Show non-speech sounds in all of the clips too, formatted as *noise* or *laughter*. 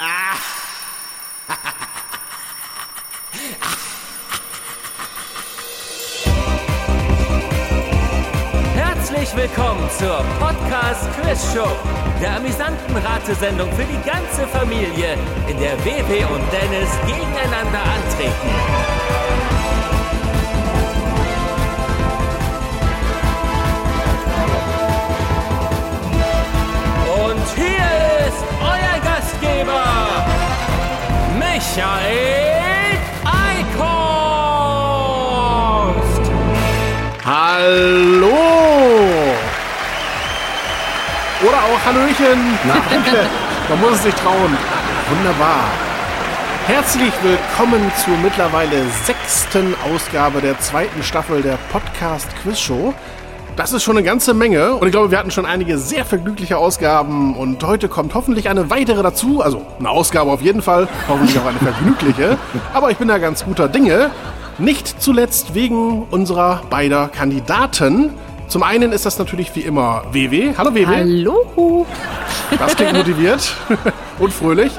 *laughs* Herzlich willkommen zur Podcast Quiz Show, der amüsanten Ratesendung für die ganze Familie, in der WW und Dennis gegeneinander antreten. Und hier ist Gastgeber, Michael Eickhorst. Hallo! Oder auch Hallöchen! Na, danke. Man muss es sich trauen. Wunderbar. Herzlich willkommen zur mittlerweile sechsten Ausgabe der zweiten Staffel der Podcast Quiz Show. Das ist schon eine ganze Menge und ich glaube, wir hatten schon einige sehr vergnügliche Ausgaben und heute kommt hoffentlich eine weitere dazu. Also eine Ausgabe auf jeden Fall, hoffentlich auch eine vergnügliche. Aber ich bin da ganz guter Dinge. Nicht zuletzt wegen unserer beider Kandidaten. Zum einen ist das natürlich wie immer WW. Hallo WW. Hallo. Das klingt motiviert *laughs* und fröhlich.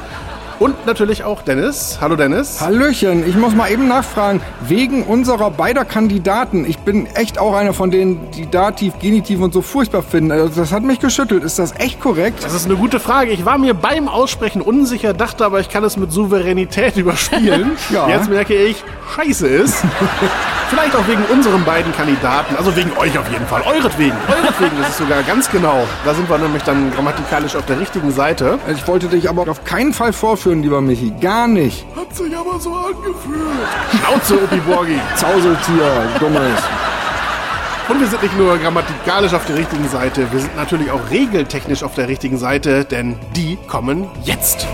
Und natürlich auch Dennis. Hallo Dennis. Hallöchen, ich muss mal eben nachfragen, wegen unserer beider Kandidaten, ich bin echt auch einer von denen, die Dativ, Genitiv und so furchtbar finden. Also das hat mich geschüttelt. Ist das echt korrekt? Das ist eine gute Frage. Ich war mir beim Aussprechen unsicher, dachte aber, ich kann es mit Souveränität *laughs* überspielen. Ja. Jetzt merke ich, scheiße ist. *laughs* Vielleicht auch wegen unseren beiden Kandidaten, also wegen euch auf jeden Fall. Euretwegen. Euretwegen ist es sogar ganz genau. Da sind wir nämlich dann grammatikalisch auf der richtigen Seite. Ich wollte dich aber auf keinen Fall vorführen, lieber Michi. Gar nicht. Hat sich aber so angefühlt. Schnauze, Borgi. Zauseltier, dummes. Und wir sind nicht nur grammatikalisch auf der richtigen Seite, wir sind natürlich auch regeltechnisch auf der richtigen Seite, denn die kommen jetzt.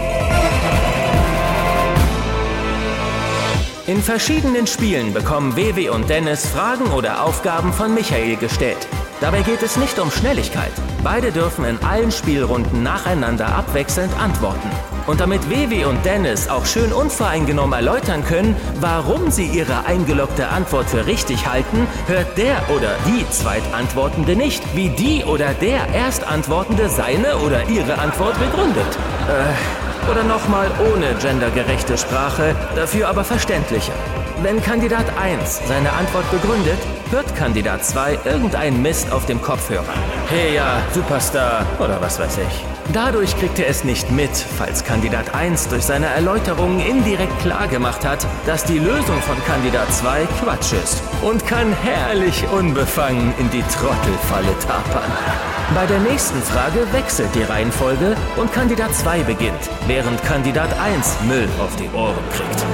In verschiedenen Spielen bekommen WW und Dennis Fragen oder Aufgaben von Michael gestellt. Dabei geht es nicht um Schnelligkeit. Beide dürfen in allen Spielrunden nacheinander abwechselnd antworten. Und damit WW und Dennis auch schön unvoreingenommen erläutern können, warum sie ihre eingeloggte Antwort für richtig halten, hört der oder die Zweitantwortende nicht, wie die oder der Erstantwortende seine oder ihre Antwort begründet. Äh, oder nochmal ohne gendergerechte Sprache, dafür aber verständlicher. Wenn Kandidat 1 seine Antwort begründet, hört Kandidat 2 irgendeinen Mist auf dem Kopfhörer. Hey ja, Superstar oder was weiß ich. Dadurch kriegt er es nicht mit, falls Kandidat 1 durch seine Erläuterungen indirekt klargemacht hat, dass die Lösung von Kandidat 2 Quatsch ist und kann herrlich unbefangen in die Trottelfalle tapern. Bei der nächsten Frage wechselt die Reihenfolge und Kandidat 2 beginnt, während Kandidat 1 Müll auf die Ohren kriegt.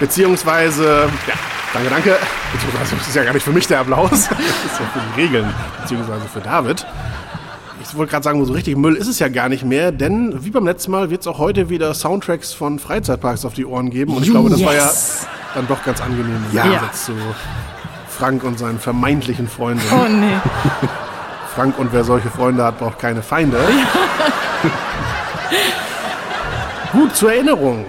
Beziehungsweise, ja, danke, danke. Beziehungsweise, das ist ja gar nicht für mich der Applaus. *laughs* Das ist ja für die Regeln, beziehungsweise für David. Ich wollte gerade sagen, so richtig Müll ist es ja gar nicht mehr, denn wie beim letzten Mal wird es auch heute wieder Soundtracks von Freizeitparks auf die Ohren geben. Und ich glaube, das war ja Yes. dann doch ganz angenehm im Ja. Gegensatz zu Frank und seinen vermeintlichen Freunden. Oh nee. *laughs* Frank und wer solche Freunde hat, braucht keine Feinde. *laughs* Gut zur Erinnerung.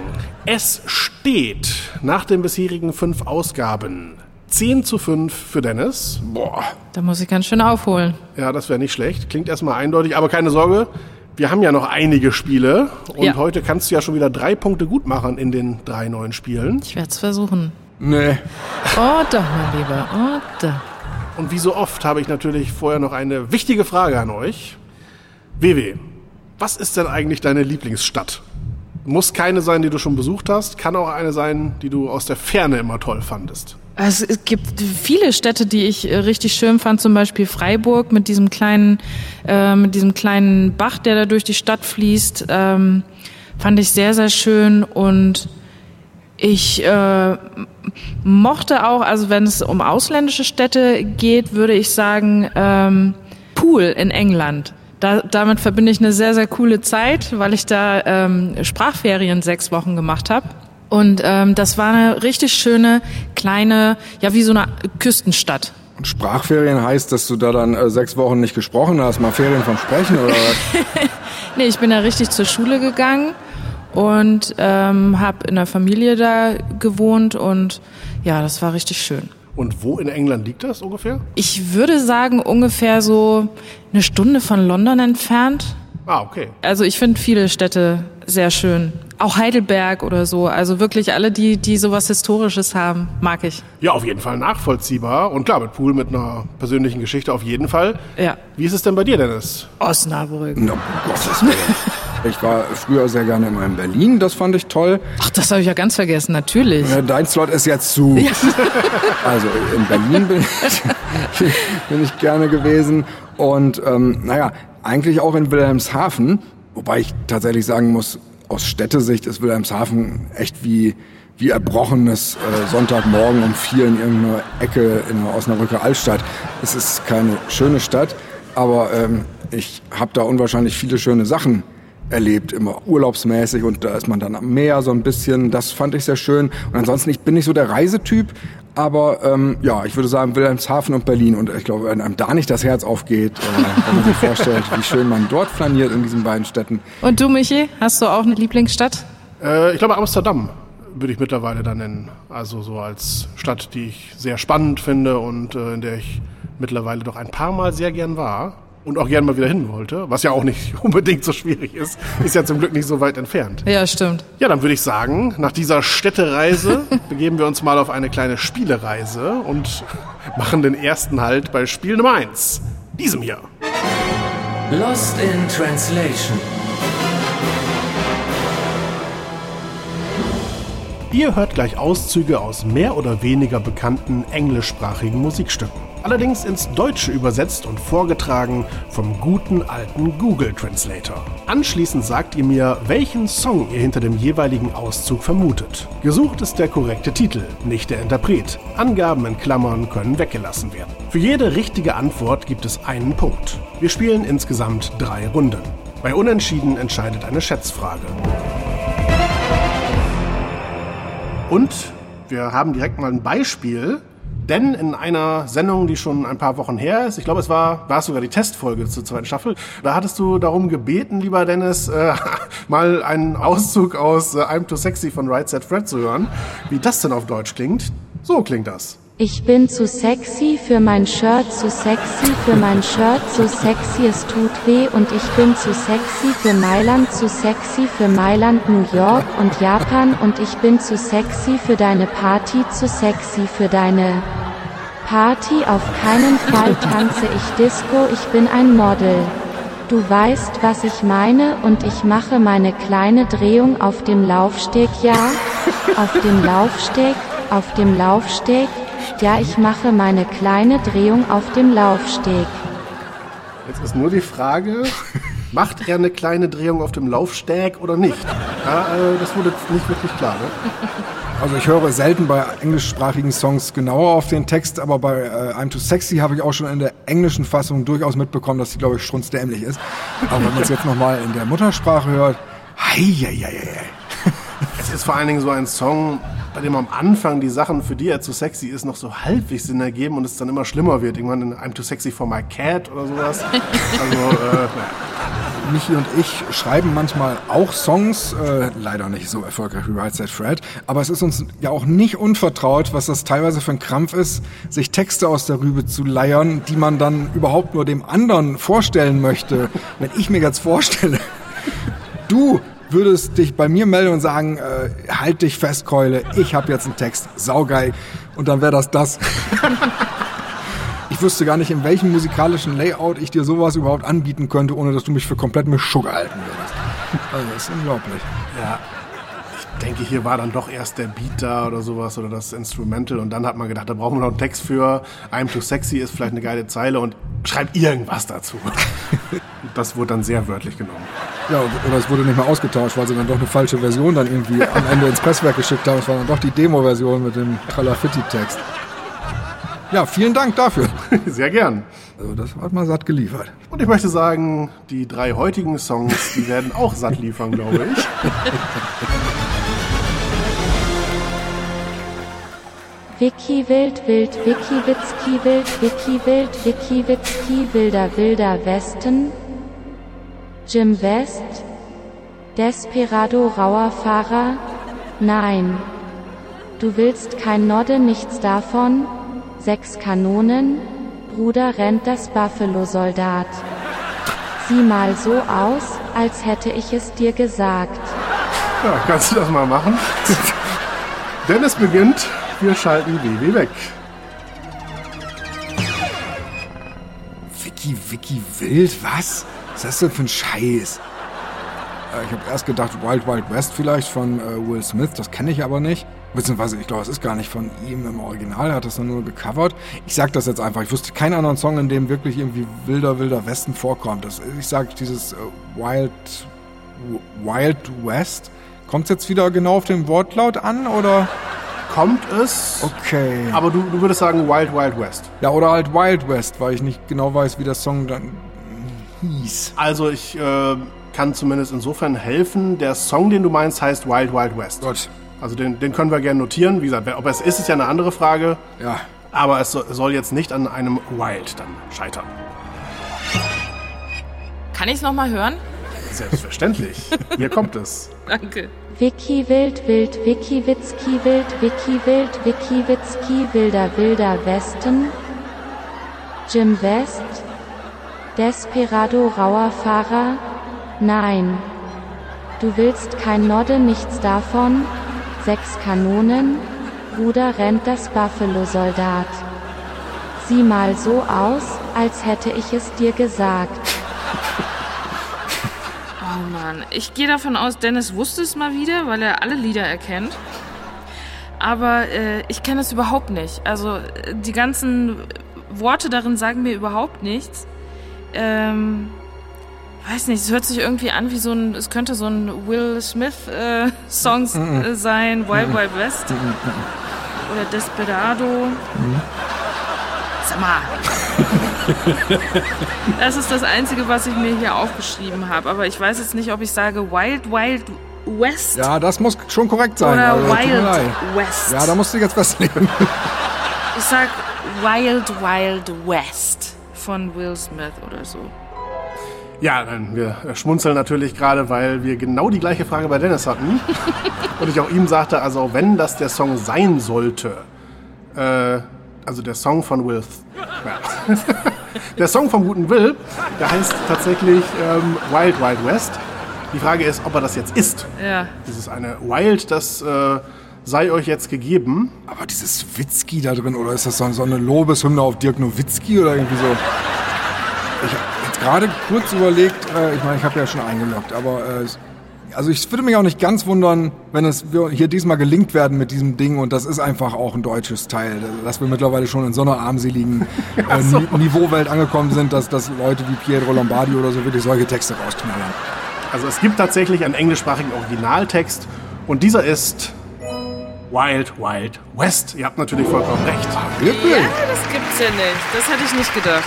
Es steht nach den bisherigen fünf Ausgaben 10 zu 5 für Dennis. Boah. Da muss ich ganz schön aufholen. Ja, das wäre nicht schlecht. Klingt erstmal eindeutig, aber keine Sorge. Wir haben ja noch einige Spiele und Ja. heute kannst du ja schon wieder drei Punkte gut machen in den drei neuen Spielen. Ich werde es versuchen. Nee. Oh doch, mein Lieber. Oh doch. Und wie so oft habe ich natürlich vorher noch eine wichtige Frage an euch. WW, was ist denn eigentlich deine Lieblingsstadt? Muss keine sein, die du schon besucht hast, kann auch eine sein, die du aus der Ferne immer toll fandest. Also es gibt viele Städte, die ich äh, richtig schön fand, zum Beispiel Freiburg mit diesem kleinen, äh, mit diesem kleinen Bach, der da durch die Stadt fließt, ähm, fand ich sehr, sehr schön und ich äh, mochte auch, also wenn es um ausländische Städte geht, würde ich sagen, ähm, Pool in England. Da, damit verbinde ich eine sehr, sehr coole Zeit, weil ich da ähm, Sprachferien sechs Wochen gemacht habe. Und ähm, das war eine richtig schöne, kleine, ja wie so eine Küstenstadt. Und Sprachferien heißt, dass du da dann äh, sechs Wochen nicht gesprochen hast, mal Ferien vom Sprechen oder was? *laughs* Nee, ich bin da richtig zur Schule gegangen und ähm, habe in der Familie da gewohnt und ja, das war richtig schön. Und wo in England liegt das ungefähr? Ich würde sagen, ungefähr so eine Stunde von London entfernt. Ah, okay. Also ich finde viele Städte sehr schön. Auch Heidelberg oder so. Also wirklich alle, die, die sowas Historisches haben, mag ich. Ja, auf jeden Fall nachvollziehbar. Und klar, mit Pool mit einer persönlichen Geschichte auf jeden Fall. Ja. Wie ist es denn bei dir, Dennis? Osnabrück. Na, Gottes Willen. *laughs* Ich war früher sehr gerne immer in Berlin, das fand ich toll. Ach, das habe ich ja ganz vergessen, natürlich. Äh, Dein Slot ist jetzt zu. *laughs* Also in Berlin bin ich, *laughs* bin ich gerne gewesen. Und ähm, naja, eigentlich auch in Wilhelmshaven. Wobei ich tatsächlich sagen muss, aus Städtesicht ist Wilhelmshaven echt wie, wie erbrochenes äh, Sonntagmorgen um vier in irgendeiner Ecke in der Osnabrücker Altstadt. Es ist keine schöne Stadt, aber ähm, ich habe da unwahrscheinlich viele schöne Sachen erlebt, immer urlaubsmäßig und da ist man dann am Meer so ein bisschen, das fand ich sehr schön. Und ansonsten, ich bin nicht so der Reisetyp, aber ähm, ja, ich würde sagen Wilhelmshaven und Berlin und ich glaube, wenn einem da nicht das Herz aufgeht, äh, wenn man sich *laughs* vorstellt, wie schön man dort flaniert in diesen beiden Städten. Und du, Michi, hast du auch eine Lieblingsstadt? Äh, ich glaube, Amsterdam würde ich mittlerweile da nennen. Also so als Stadt, die ich sehr spannend finde und äh, in der ich mittlerweile doch ein paar Mal sehr gern war. Und auch gern mal wieder hin wollte, was ja auch nicht *laughs* unbedingt so schwierig ist. Ist ja zum Glück nicht so weit entfernt. Ja, stimmt. Ja, dann würde ich sagen, nach dieser Städtereise *laughs* begeben wir uns mal auf eine kleine Spielereise und *laughs* machen den ersten Halt bei Spiel Nummer 1, diesem hier. Lost in Translation. Ihr hört gleich Auszüge aus mehr oder weniger bekannten englischsprachigen Musikstücken. Allerdings ins Deutsche übersetzt und vorgetragen vom guten alten Google Translator. Anschließend sagt ihr mir, welchen Song ihr hinter dem jeweiligen Auszug vermutet. Gesucht ist der korrekte Titel, nicht der Interpret. Angaben in Klammern können weggelassen werden. Für jede richtige Antwort gibt es einen Punkt. Wir spielen insgesamt drei Runden. Bei Unentschieden entscheidet eine Schätzfrage. Und wir haben direkt mal ein Beispiel, denn in einer Sendung, die schon ein paar Wochen her ist, ich glaube, es war, war es sogar die Testfolge zur zweiten Staffel, da hattest du darum gebeten, lieber Dennis, äh, *laughs* mal einen Auszug aus äh, I'm Too Sexy von Right Set Fred zu hören. Wie das denn auf Deutsch klingt? So klingt das. Ich bin zu sexy für mein Shirt, zu sexy für mein Shirt, zu sexy es tut weh. Und ich bin zu sexy für Mailand, zu sexy für Mailand, New York und Japan. Und ich bin zu sexy für deine Party, zu sexy für deine Party, auf keinen Fall tanze ich Disco, ich bin ein Model. Du weißt, was ich meine. Und ich mache meine kleine Drehung auf dem Laufsteg, ja? Auf dem Laufsteg, auf dem Laufsteg, ja, ich mache meine kleine Drehung auf dem Laufsteg. Jetzt ist nur die Frage, macht er eine kleine Drehung auf dem Laufsteg oder nicht? Ja, äh, das wurde jetzt nicht wirklich klar, ne? Also ich höre selten bei englischsprachigen Songs genauer auf den Text, aber bei äh, I'm Too Sexy habe ich auch schon in der englischen Fassung durchaus mitbekommen, dass sie, glaube ich, strunzdämlich ist. Aber wenn man es jetzt nochmal in der Muttersprache hört, hei, hei, hei, hei. Es ist vor allen Dingen so ein Song, bei dem am Anfang die Sachen, für die er zu sexy ist, noch so halbwegs Sinn ergeben und es dann immer schlimmer wird. Irgendwann in I'm Too Sexy for My Cat oder sowas. Also, äh, Michi und ich schreiben manchmal auch Songs, äh, leider nicht so erfolgreich wie Right Said Fred, aber es ist uns ja auch nicht unvertraut, was das teilweise für ein Krampf ist, sich Texte aus der Rübe zu leiern, die man dann überhaupt nur dem anderen vorstellen möchte. Wenn ich mir jetzt vorstelle, du würdest dich bei mir melden und sagen, äh, halt dich fest, Keule, ich habe jetzt einen Text, saugeil, und dann wäre das das. *laughs* Ich wüsste gar nicht, in welchem musikalischen Layout ich dir sowas überhaupt anbieten könnte, ohne dass du mich für komplett mit Sugar halten würdest. Also, das ist unglaublich. ja. Ich denke, hier war dann doch erst der Beat da oder sowas oder das Instrumental und dann hat man gedacht, da brauchen wir noch einen Text für I'm Too Sexy ist vielleicht eine geile Zeile und schreibt irgendwas dazu. *laughs* Das wurde dann sehr wörtlich genommen. Ja, oder es wurde nicht mal ausgetauscht, weil sie dann doch eine falsche Version dann irgendwie am Ende ins Presswerk geschickt haben. Es war dann doch die Demo-Version mit dem Tralafitti-Text. Ja, vielen Dank dafür. *laughs* Sehr gern. Also das hat mal satt geliefert. Und ich möchte sagen, die drei heutigen Songs, die werden auch satt liefern, glaube ich. *laughs* Wiki wild wild, Wiki Witzki wild, Wiki wild, Wiki Witzki wilder wilder Westen. Jim West. Desperado rauer Fahrer. Nein. Du willst kein Nodde, nichts davon. Sechs Kanonen. Bruder rennt das Buffalo-Soldat. Sieh mal so aus, als hätte ich es dir gesagt. Ja, kannst du das mal machen? *laughs* Dennis beginnt. Wir schalten WW weg. Vicky, Vicky Wild, was? Was ist das denn für ein Scheiß? Äh, Ich habe erst gedacht Wild Wild West vielleicht von äh, Will Smith, das kenne ich aber nicht. Beziehungsweise, ich glaube, es ist gar nicht von ihm im Original, er hat das nur gecovert. Ich sag das jetzt einfach, ich wusste keinen anderen Song, in dem wirklich irgendwie wilder, wilder Westen vorkommt. Das, ich sag dieses äh, Wild, Wild West. Kommt jetzt wieder genau auf den Wortlaut an, oder? Kommt es, Okay. aber du, du würdest sagen Wild Wild West. Ja, oder halt Wild West, weil ich nicht genau weiß, wie der Song dann hieß. Also ich äh, kann zumindest insofern helfen. Der Song, den du meinst, heißt Wild Wild West. Gott. Also den, den können wir gerne notieren. Wie gesagt, ob es ist, ist ja eine andere Frage. Ja. Aber es so- soll jetzt nicht an einem Wild dann scheitern. Kann ich es nochmal hören? Selbstverständlich. *laughs* Hier kommt es. Danke. Wiki wild wild Wiki Witzki wild Wiki wild Wiki Witzki wilder wilder Westen. Jim West. Desperado rauer Fahrer. Nein. Du willst kein Nodde nichts davon. Sechs Kanonen. Bruder rennt das Buffalo-Soldat. Sieh mal so aus, als hätte ich es dir gesagt. Mann, ich gehe davon aus, Dennis wusste es mal wieder, weil er alle Lieder erkennt. Aber äh, ich kenne es überhaupt nicht. Also die ganzen Worte darin sagen mir überhaupt nichts. Ähm, weiß nicht, es hört sich irgendwie an wie so ein, es könnte so ein Will Smith äh, Songs äh, sein, Wild Wild West oder Desperado. Sag mal. *laughs* Das ist das Einzige, was ich mir hier aufgeschrieben habe. Aber ich weiß jetzt nicht, ob ich sage Wild Wild West Ja, das muss schon korrekt sein. oder also, Wild. West. Ja, da musst du jetzt festlegen. *laughs* ich sag Wild Wild West von Will Smith oder so. Ja, nein, wir schmunzeln natürlich gerade, weil wir genau die gleiche Frage bei Dennis hatten. *laughs* Und ich auch ihm sagte, also wenn das der Song sein sollte, äh, also der Song von Will, ja. Der Song vom guten Will, der heißt tatsächlich ähm, Wild Wild West. Die Frage ist, ob er das jetzt ist. Ja. Dieses eine Wild, das äh, sei euch jetzt gegeben. Aber dieses Witzki da drin, oder ist das so, eine Lobeshymne auf Dirk Nowitzki oder irgendwie so? Ich habe jetzt gerade kurz überlegt, äh, ich meine, ich habe ja schon eingeloggt, aber äh, also ich würde mich auch nicht ganz wundern, wenn es wir hier diesmal gelingt werden mit diesem Ding und das ist einfach auch ein deutsches Teil, dass wir mittlerweile schon in *laughs* so einer armseligen äh, Ni Niveauwelt angekommen sind, dass, dass Leute wie Pietro Lombardi oder so wirklich solche Texte rausknallern. Also es gibt tatsächlich einen englischsprachigen Originaltext und dieser ist Wild Wild West. Ihr habt natürlich vollkommen recht. Wirklich? Ja, das gibt's ja nicht. Das hätte ich nicht gedacht.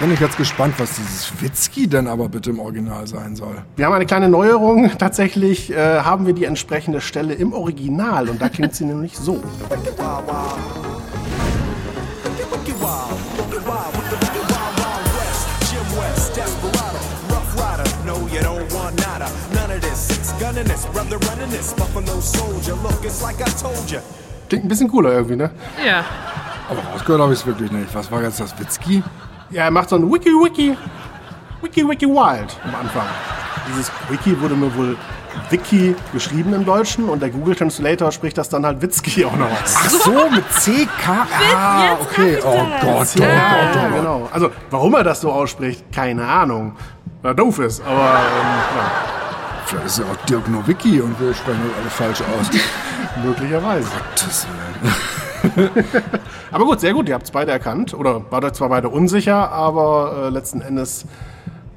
Bin ich jetzt gespannt, was dieses Witzki denn aber bitte im Original sein soll. Wir haben eine kleine Neuerung. Tatsächlich äh, haben wir die entsprechende Stelle im Original und da klingt sie *laughs* nämlich so. Klingt ein bisschen cooler irgendwie, ne? Ja. Aber rausgehört habe ich es wirklich nicht. Was war jetzt das Witzki? Ja, er macht so ein Wiki Wiki Wiki Wiki Wild am Anfang. Dieses Wiki wurde mir wohl Wiki geschrieben im Deutschen und der Google Translator spricht das dann halt Witzki *laughs* auch noch aus. Ach so, mit CK? Ah, okay. Oh Gott, oh Ja, Gott, oh Gott. genau. Also, warum er das so ausspricht, keine Ahnung. Weil er doof ist, aber ähm, ja, Vielleicht ist ja auch Dirk Nowicki und wir sprechen das alle falsch aus. *laughs* möglicherweise. Gottes Willen. *laughs* Aber gut, sehr gut, ihr habt es beide erkannt. Oder wart euch zwar beide unsicher, aber äh, letzten Endes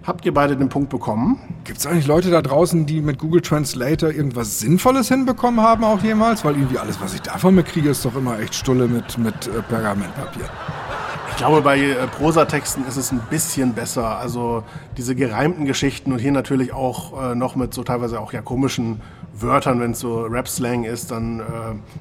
habt ihr beide den Punkt bekommen. Gibt es eigentlich Leute da draußen, die mit Google Translator irgendwas Sinnvolles hinbekommen haben auch jemals? Weil irgendwie alles, was ich davon mitkriege, ist doch immer echt Stulle mit, mit äh, Pergamentpapier. Ich glaube, bei äh, Prosatexten ist es ein bisschen besser. Also diese gereimten Geschichten und hier natürlich auch äh, noch mit so teilweise auch ja komischen Wörtern, wenn es so Rap-Slang ist, dann äh,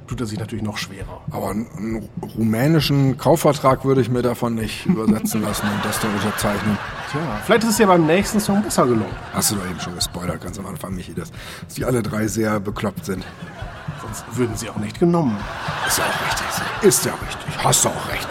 tut er sich natürlich noch schwerer. Aber einen, einen rumänischen Kaufvertrag würde ich mir davon nicht *laughs* übersetzen lassen und das dann unterzeichnen. Tja, vielleicht ist es ja beim nächsten Song besser gelungen. Hast du doch eben schon gespoilert, ganz am Anfang, Michi, dass, dass die alle drei sehr bekloppt sind. Sonst würden sie auch nicht genommen. Ist ja auch richtig. Ist ja richtig. Hast du auch recht.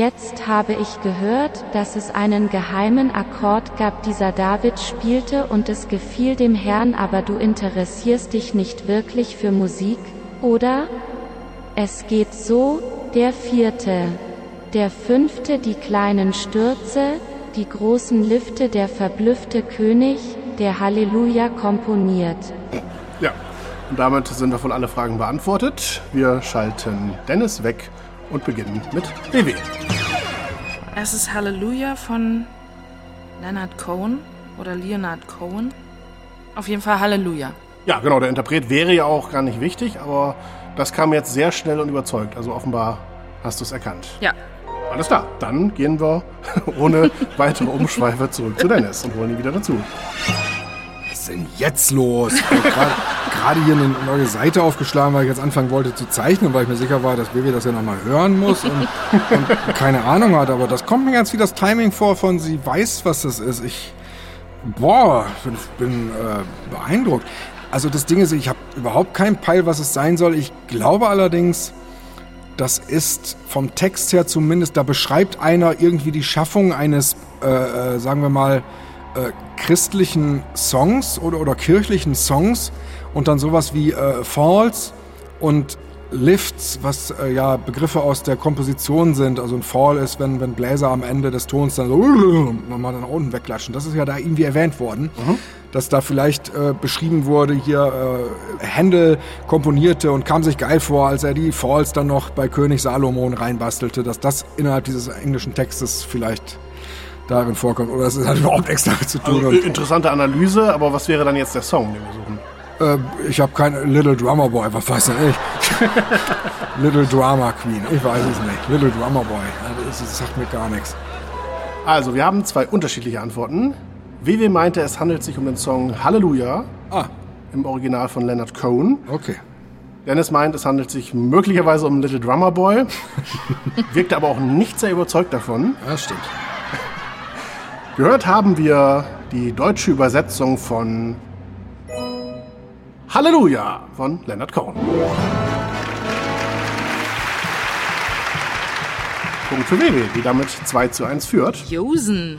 Jetzt habe ich gehört, dass es einen geheimen Akkord gab, dieser David spielte und es gefiel dem Herrn, aber du interessierst dich nicht wirklich für Musik, oder? Es geht so, der vierte. Der fünfte die kleinen Stürze, die großen Lifte der verblüffte König, der Halleluja komponiert. Ja, und damit sind davon alle Fragen beantwortet. Wir schalten Dennis weg und beginnen mit WW. Es ist Halleluja von Leonard Cohen oder Leonard Cohen. Auf jeden Fall Halleluja. Ja, genau, der Interpret wäre ja auch gar nicht wichtig, aber das kam jetzt sehr schnell und überzeugt. Also offenbar hast du es erkannt. Ja. Alles klar, dann gehen wir *laughs* ohne weitere Umschweife zurück zu Dennis und holen ihn wieder dazu. Denn jetzt los? Ich hab grad- *laughs* Gerade hier eine neue Seite aufgeschlagen, weil ich jetzt anfangen wollte zu zeichnen, weil ich mir sicher war, dass Baby das ja nochmal hören muss und, *laughs* und keine Ahnung hat. Aber das kommt mir ganz wie das Timing vor von sie weiß, was das ist. Ich, boah, bin, bin äh, beeindruckt. Also das Ding ist, ich habe überhaupt keinen Peil, was es sein soll. Ich glaube allerdings, das ist vom Text her zumindest, da beschreibt einer irgendwie die Schaffung eines, äh, äh, sagen wir mal, äh, christlichen Songs oder, oder kirchlichen Songs und dann sowas wie äh, Falls und Lifts, was äh, ja Begriffe aus der Komposition sind. Also ein Fall ist, wenn, wenn Bläser am Ende des Tons dann so *laughs* nochmal nach unten wegklatschen. Das ist ja da irgendwie erwähnt worden, dass da vielleicht äh, beschrieben wurde, hier äh, Händel komponierte und kam sich geil vor, als er die Falls dann noch bei König Salomon reinbastelte, dass das innerhalb dieses englischen Textes vielleicht darin vorkommt. Oder es hat überhaupt nichts damit zu tun. Also, interessante Analyse, aber was wäre dann jetzt der Song, den wir suchen? Äh, ich habe kein Little Drummer Boy, was weiß denn ich? *laughs* Little Drama Queen, ich weiß es nicht. Little Drummer Boy, das, das sagt mir gar nichts. Also, wir haben zwei unterschiedliche Antworten. WW meinte, es handelt sich um den Song Halleluja Ah, im Original von Leonard Cohen. okay. Dennis meint, es handelt sich möglicherweise um Little Drummer Boy. *laughs* Wirkte aber auch nicht sehr überzeugt davon. Ja, stimmt. Gehört haben wir die deutsche Übersetzung von Halleluja von Leonard Cohen. Punkt für WW, die damit 2 zu 1 führt. Josen.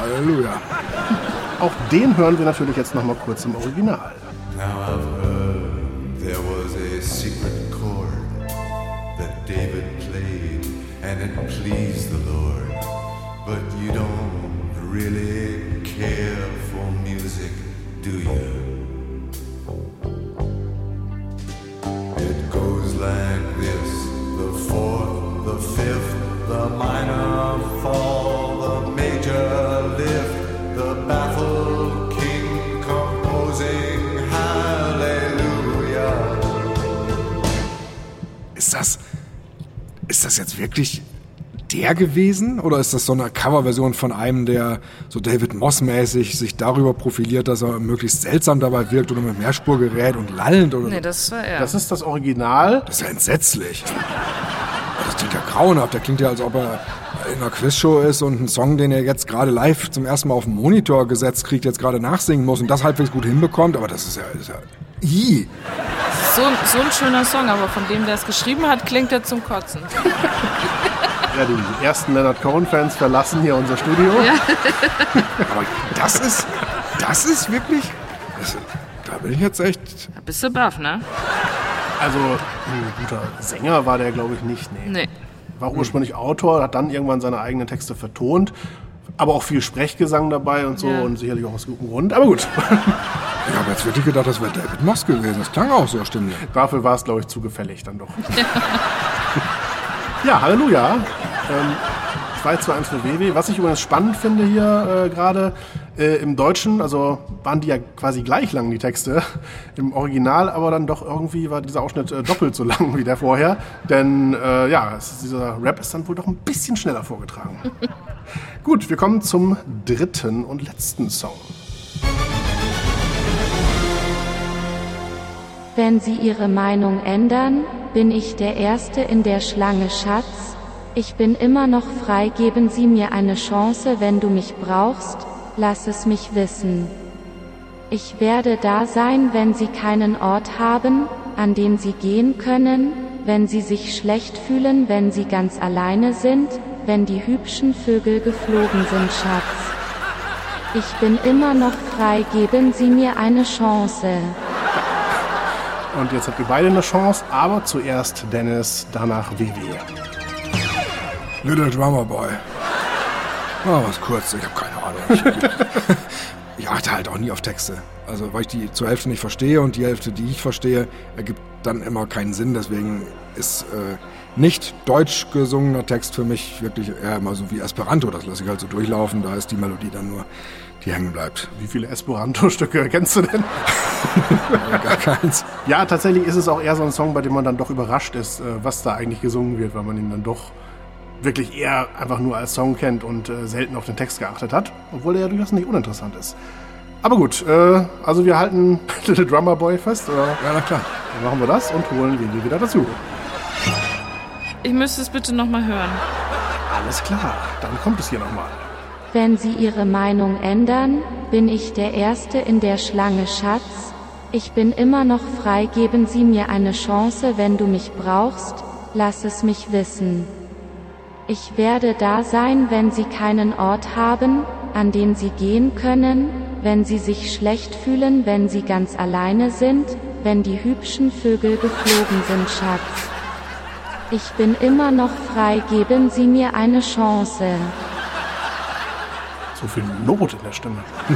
Halleluja. Auch den hören wir natürlich jetzt noch mal kurz im Original. Now I've heard there was a secret chord that David played and it pleased the Lord. But you don't really care for music, do you? It goes like this the fourth, the fifth, the minor fall, the major lift, the baffled king composing Hallelujah. Ist das, ist das jetzt wirklich der gewesen? Oder ist das so eine Coverversion von einem, der so David Moss-mäßig sich darüber profiliert, dass er möglichst seltsam dabei wirkt oder mit Mehrspurgerät und lallend? Oder Nee, das war er. Das ist das Original. Das ist ja entsetzlich. Das klingt ja grauenhaft. Der klingt ja, als ob er in einer Quizshow ist und einen Song, den er jetzt gerade live zum ersten Mal auf den Monitor gesetzt kriegt, jetzt gerade nachsingen muss und das halbwegs gut hinbekommt. Aber das ist ja... Das ist ja Ih. so, so ein schöner Song, aber von dem, der es geschrieben hat, klingt er zum Kotzen. *laughs* Ja, die ersten Leonard Cohen-Fans verlassen hier unser Studio. *laughs* Aber das ist... Das ist wirklich... Das, da bin ich jetzt echt... Da bist du baff, ne? Also, ein guter Sänger war der, glaube ich, nicht. Nee. Nee. War ursprünglich Autor, hat dann irgendwann seine eigenen Texte vertont. Aber auch viel Sprechgesang dabei und so Ja. und sicherlich auch aus gutem Grund. Aber gut, *laughs* Ich habe jetzt wirklich gedacht, das wäre David Moss gewesen. Das klang auch so stimmlich. dafür war es, glaube ich, zu gefällig dann doch. *laughs* ja, Halleluja. Ähm, 2 zu 1 für WW. Was ich übrigens spannend finde hier äh, gerade äh, im Deutschen, also waren die ja quasi gleich lang, die Texte, *laughs* im Original, aber dann doch irgendwie war dieser Ausschnitt äh, doppelt so lang wie der vorher. Denn äh, ja, ist, dieser Rap ist dann wohl doch ein bisschen schneller vorgetragen. *laughs* Gut, wir kommen zum dritten und letzten Song. Wenn Sie Ihre Meinung ändern, bin ich der Erste in der Schlange, Schatz. Ich bin immer noch frei, geben Sie mir eine Chance, wenn du mich brauchst, lass es mich wissen. Ich werde da sein, wenn Sie keinen Ort haben, an den Sie gehen können, wenn sie sich schlecht fühlen, wenn sie ganz alleine sind, wenn die hübschen Vögel geflogen sind, Schatz. Ich bin immer noch frei, geben Sie mir eine Chance. Und jetzt habt ihr beide eine Chance, aber zuerst Dennis, danach Vivi. Little Drummer Boy. Ah, was kurz, ich habe keine Ahnung. Ich, *laughs* ich achte halt auch nie auf Texte. Also, weil ich die zur Hälfte nicht verstehe und die Hälfte, die ich verstehe, ergibt dann immer keinen Sinn. Deswegen ist äh, nicht deutsch gesungener Text für mich wirklich eher immer so wie Esperanto. Das lasse ich halt so durchlaufen. Da ist die Melodie dann nur, die hängen bleibt. Wie viele Esperanto-Stücke kennst du denn? *laughs* Gar keins. Ja, tatsächlich ist es auch eher so ein Song, bei dem man dann doch überrascht ist, äh, was da eigentlich gesungen wird, weil man ihn dann doch wirklich eher einfach nur als Song kennt und äh, selten auf den Text geachtet hat, obwohl er ja durchaus nicht uninteressant ist. Aber gut, äh, also wir halten *laughs* Little Drummer Boy fest, oder? Ja, na klar. Dann machen wir das und holen Vivi wieder dazu. Ich müsste es bitte nochmal hören. Alles klar, dann kommt es hier nochmal. Wenn Sie Ihre Meinung ändern, bin ich der Erste in der Schlange, Schatz. Ich bin immer noch frei, geben Sie mir eine Chance, wenn du mich brauchst, lass es mich wissen. Ich werde da sein, wenn Sie keinen Ort haben, an den Sie gehen können, wenn Sie sich schlecht fühlen, wenn Sie ganz alleine sind, wenn die hübschen Vögel geflogen sind, Schatz. Ich bin immer noch frei, geben Sie mir eine Chance. So viel Not in der Stimme. *laughs*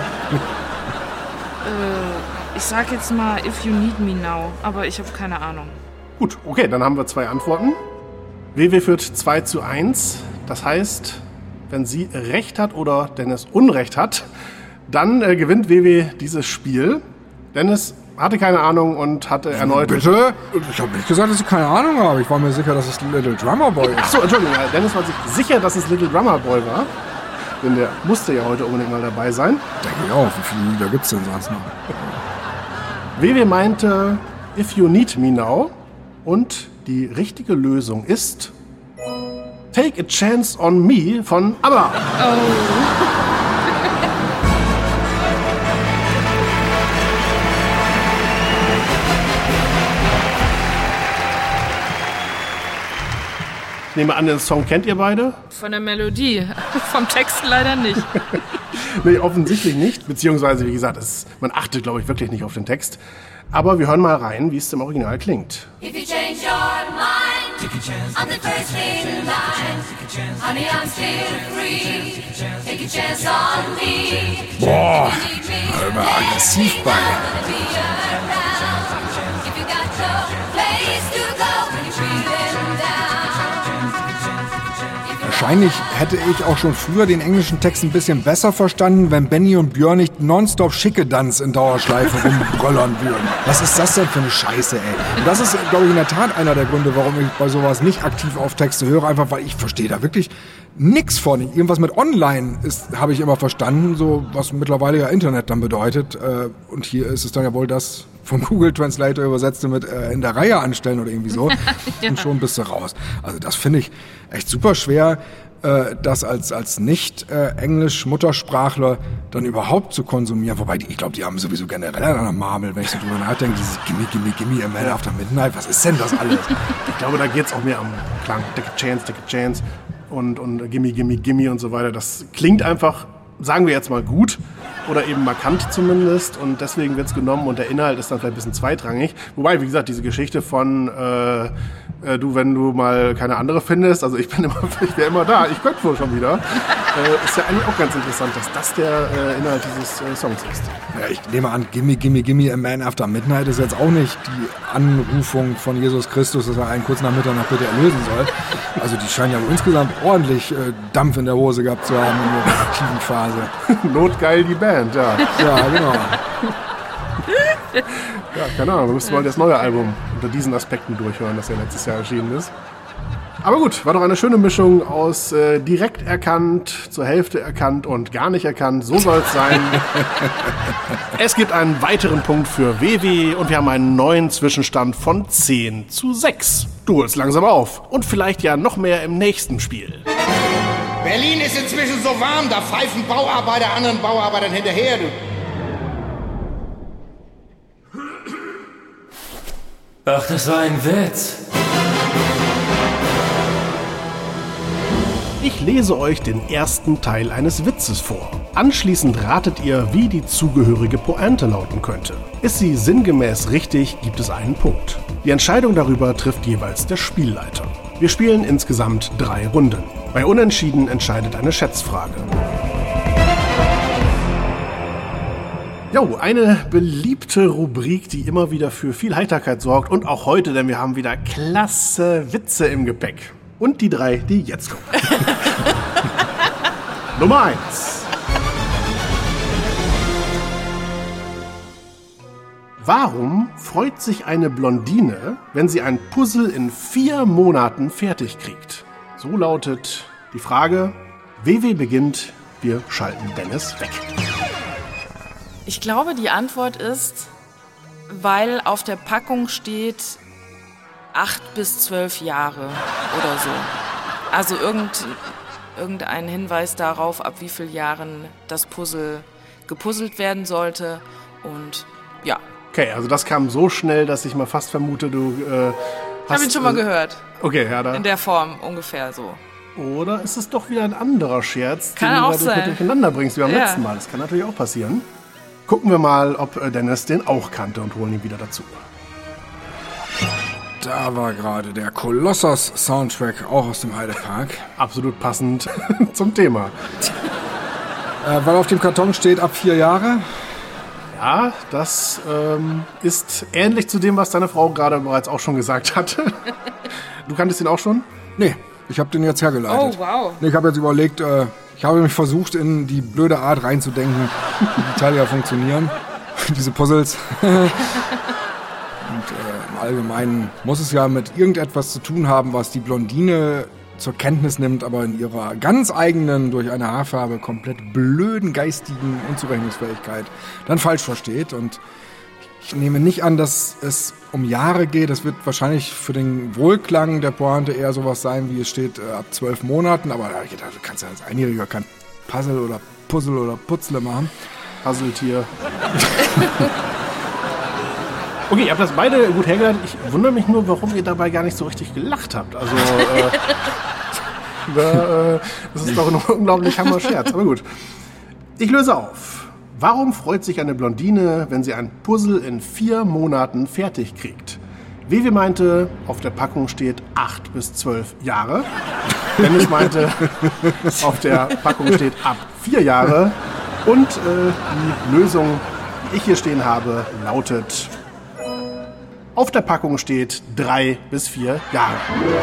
Ich sag jetzt mal, if you need me now, aber ich habe keine Ahnung. Gut, okay, dann haben wir zwei Antworten. WW führt 2 zu 1. Das heißt, wenn sie Recht hat oder Dennis Unrecht hat, dann äh, gewinnt WW dieses Spiel. Dennis hatte keine Ahnung und hatte erneut. Bitte? Ich habe nicht gesagt, dass ich keine Ahnung habe. Ich war mir sicher, dass es Little Drummer Boy ist. Achso, Entschuldigung, Dennis war sich sicher, dass es Little Drummer Boy war. Denn der musste ja heute unbedingt mal dabei sein. Denke ich auch. Wie viele Lieder gibt's denn sonst noch? WW meinte If You Need Me Now und die richtige Lösung ist Take a Chance on Me von ABBA. Ich nehme an, den Song kennt ihr beide? Von der Melodie, *laughs* vom Text leider nicht. *laughs* Nee, offensichtlich nicht. Beziehungsweise, wie gesagt, es, man achtet, glaube ich, wirklich nicht auf den Text. Aber wir hören mal rein, wie es im Original klingt. If you change your mind, I'm the first in line. Honey, I'm still free. Take a chance on me. Boah, immer aggressiv bei. Wahrscheinlich hätte ich auch schon früher den englischen Text ein bisschen besser verstanden, wenn Benny und Björn nicht nonstop Schickedanz in Dauerschleife rumbröllern würden. Was ist das denn für eine Scheiße, ey? Und das ist, glaube ich, in der Tat einer der Gründe, warum ich bei sowas nicht aktiv auf Texte höre, einfach weil ich verstehe da wirklich nix von. Irgendwas mit online ist, habe ich immer verstanden, so was mittlerweile ja Internet dann bedeutet. Äh, Und hier ist es dann ja wohl das vom Google Translator übersetzte mit äh, in der Reihe anstellen oder irgendwie so. *laughs* Und schon bist du raus. Also das finde ich echt super schwer, äh, das als, als Nicht-Englisch-Muttersprachler dann überhaupt zu konsumieren. Wobei, die, ich glaube, die haben sowieso generell an einer Marmel, wenn ich so drüber nachdenke, dieses Gimme, Gimme, Gimme, a Man After Midnight, was ist denn das alles? Ich glaube, da geht es auch mehr am Klang. A chance, a chance und, und gimme, gimme, gimme und so weiter. Das klingt einfach, sagen wir jetzt mal gut oder eben markant zumindest und deswegen wird es genommen und der Inhalt ist dann vielleicht ein bisschen zweitrangig. Wobei, wie gesagt, diese Geschichte von äh, äh, du, wenn du mal keine andere findest, also ich bin immer, *laughs* ich wäre immer da, ich könnte wohl schon wieder, äh, ist ja eigentlich auch ganz interessant, dass das der äh, Inhalt dieses äh, Songs ist. Ja, ich nehme an, Gimme, Gimme, Gimme, a Man After Midnight ist jetzt auch nicht die Anrufung von Jesus Christus, dass er einen kurz nach Mitternacht bitte erlösen soll. Also die scheinen ja wohl insgesamt ordentlich äh, Dampf in der Hose gehabt zu haben in der aktiven Phase. *laughs* Notgeil die Band, ja. Ja, genau. Ja, keine Ahnung, wir müssen mal das neue Album unter diesen Aspekten durchhören, das ja letztes Jahr erschienen ist. Aber gut, war doch eine schöne Mischung aus äh, direkt erkannt, zur Hälfte erkannt und gar nicht erkannt. So soll es sein. *laughs* es gibt einen weiteren Punkt für WW und wir haben einen neuen Zwischenstand von 10 zu 6. Du holst langsam auf und vielleicht ja noch mehr im nächsten Spiel. Berlin ist inzwischen so warm, da pfeifen Bauarbeiter anderen Bauarbeitern hinterher. Du. Ach, das war ein Witz. Ich lese euch den ersten Teil eines Witzes vor. Anschließend ratet ihr, wie die zugehörige Pointe lauten könnte. Ist sie sinngemäß richtig, gibt es einen Punkt. Die Entscheidung darüber trifft jeweils der Spielleiter. Wir spielen insgesamt drei Runden. Bei Unentschieden entscheidet eine Schätzfrage. Jo, eine beliebte Rubrik, die immer wieder für viel Heiterkeit sorgt und auch heute, denn wir haben wieder klasse Witze im Gepäck. Und die drei, die jetzt kommen. *laughs* Nummer eins. Warum freut sich eine Blondine, wenn sie ein Puzzle in vier Monaten fertig kriegt? So lautet die Frage. WW beginnt. Wir schalten Dennis weg. Ich glaube, die Antwort ist, weil auf der Packung steht acht bis zwölf Jahre oder so. Also irgend, irgendein Hinweis darauf, ab wie vielen Jahren das Puzzle gepuzzelt werden sollte. Und ja, Okay, also das kam so schnell, dass ich mal fast vermute, du äh, ich hast... habe ihn schon mal äh, gehört. Okay, ja, da. In der Form ungefähr so. Oder ist es doch wieder ein anderer Scherz, Kann den auch du sein. durcheinander bringst wie beim Ja. letzten Mal? Das kann natürlich auch passieren. Gucken wir mal, ob äh, Dennis den auch kannte und holen ihn wieder dazu. Da war gerade der Kolossos-Soundtrack, auch aus dem Heidepark. Absolut passend *laughs* zum Thema. Äh, weil auf dem Karton steht ab vier Jahre. Ja, das ähm, ist ähnlich zu dem, was deine Frau gerade bereits auch schon gesagt hatte. *laughs* Du kanntest ihn auch schon? Nee, ich habe den jetzt hergeleitet. Oh, wow. Nee, ich habe jetzt überlegt, äh, ich habe mich versucht, in die blöde Art reinzudenken, wie die Teile funktionieren. *laughs* Diese Puzzles. Und äh, im Allgemeinen muss es ja mit irgendetwas zu tun haben, was die Blondine zur Kenntnis nimmt, aber in ihrer ganz eigenen, durch eine Haarfarbe komplett blöden geistigen Unzurechnungsfähigkeit dann falsch versteht. Und ich nehme nicht an, dass es um Jahre geht. Es wird wahrscheinlich für den Wohlklang der Pointe eher sowas sein, wie es steht, äh, ab zwölf Monaten. Aber da da kannst du als Einjähriger kein Puzzle oder Puzzle oder Putzle machen. Puzzletier. *laughs* Okay, ihr habt das beide gut hergeleitet. Ich wundere mich nur, warum ihr dabei gar nicht so richtig gelacht habt. Also, äh, *laughs* äh, das ist doch ein *laughs* unglaublich hammer Scherz. Aber gut. Ich löse auf. Warum freut sich eine Blondine, wenn sie ein Puzzle in vier Monaten fertig kriegt? Vivi meinte, auf der Packung steht acht bis zwölf Jahre. *laughs* Dennis meinte, auf der Packung steht ab vier Jahre. Und äh, die Lösung, die ich hier stehen habe, lautet: Auf der Packung steht drei bis vier Jahre.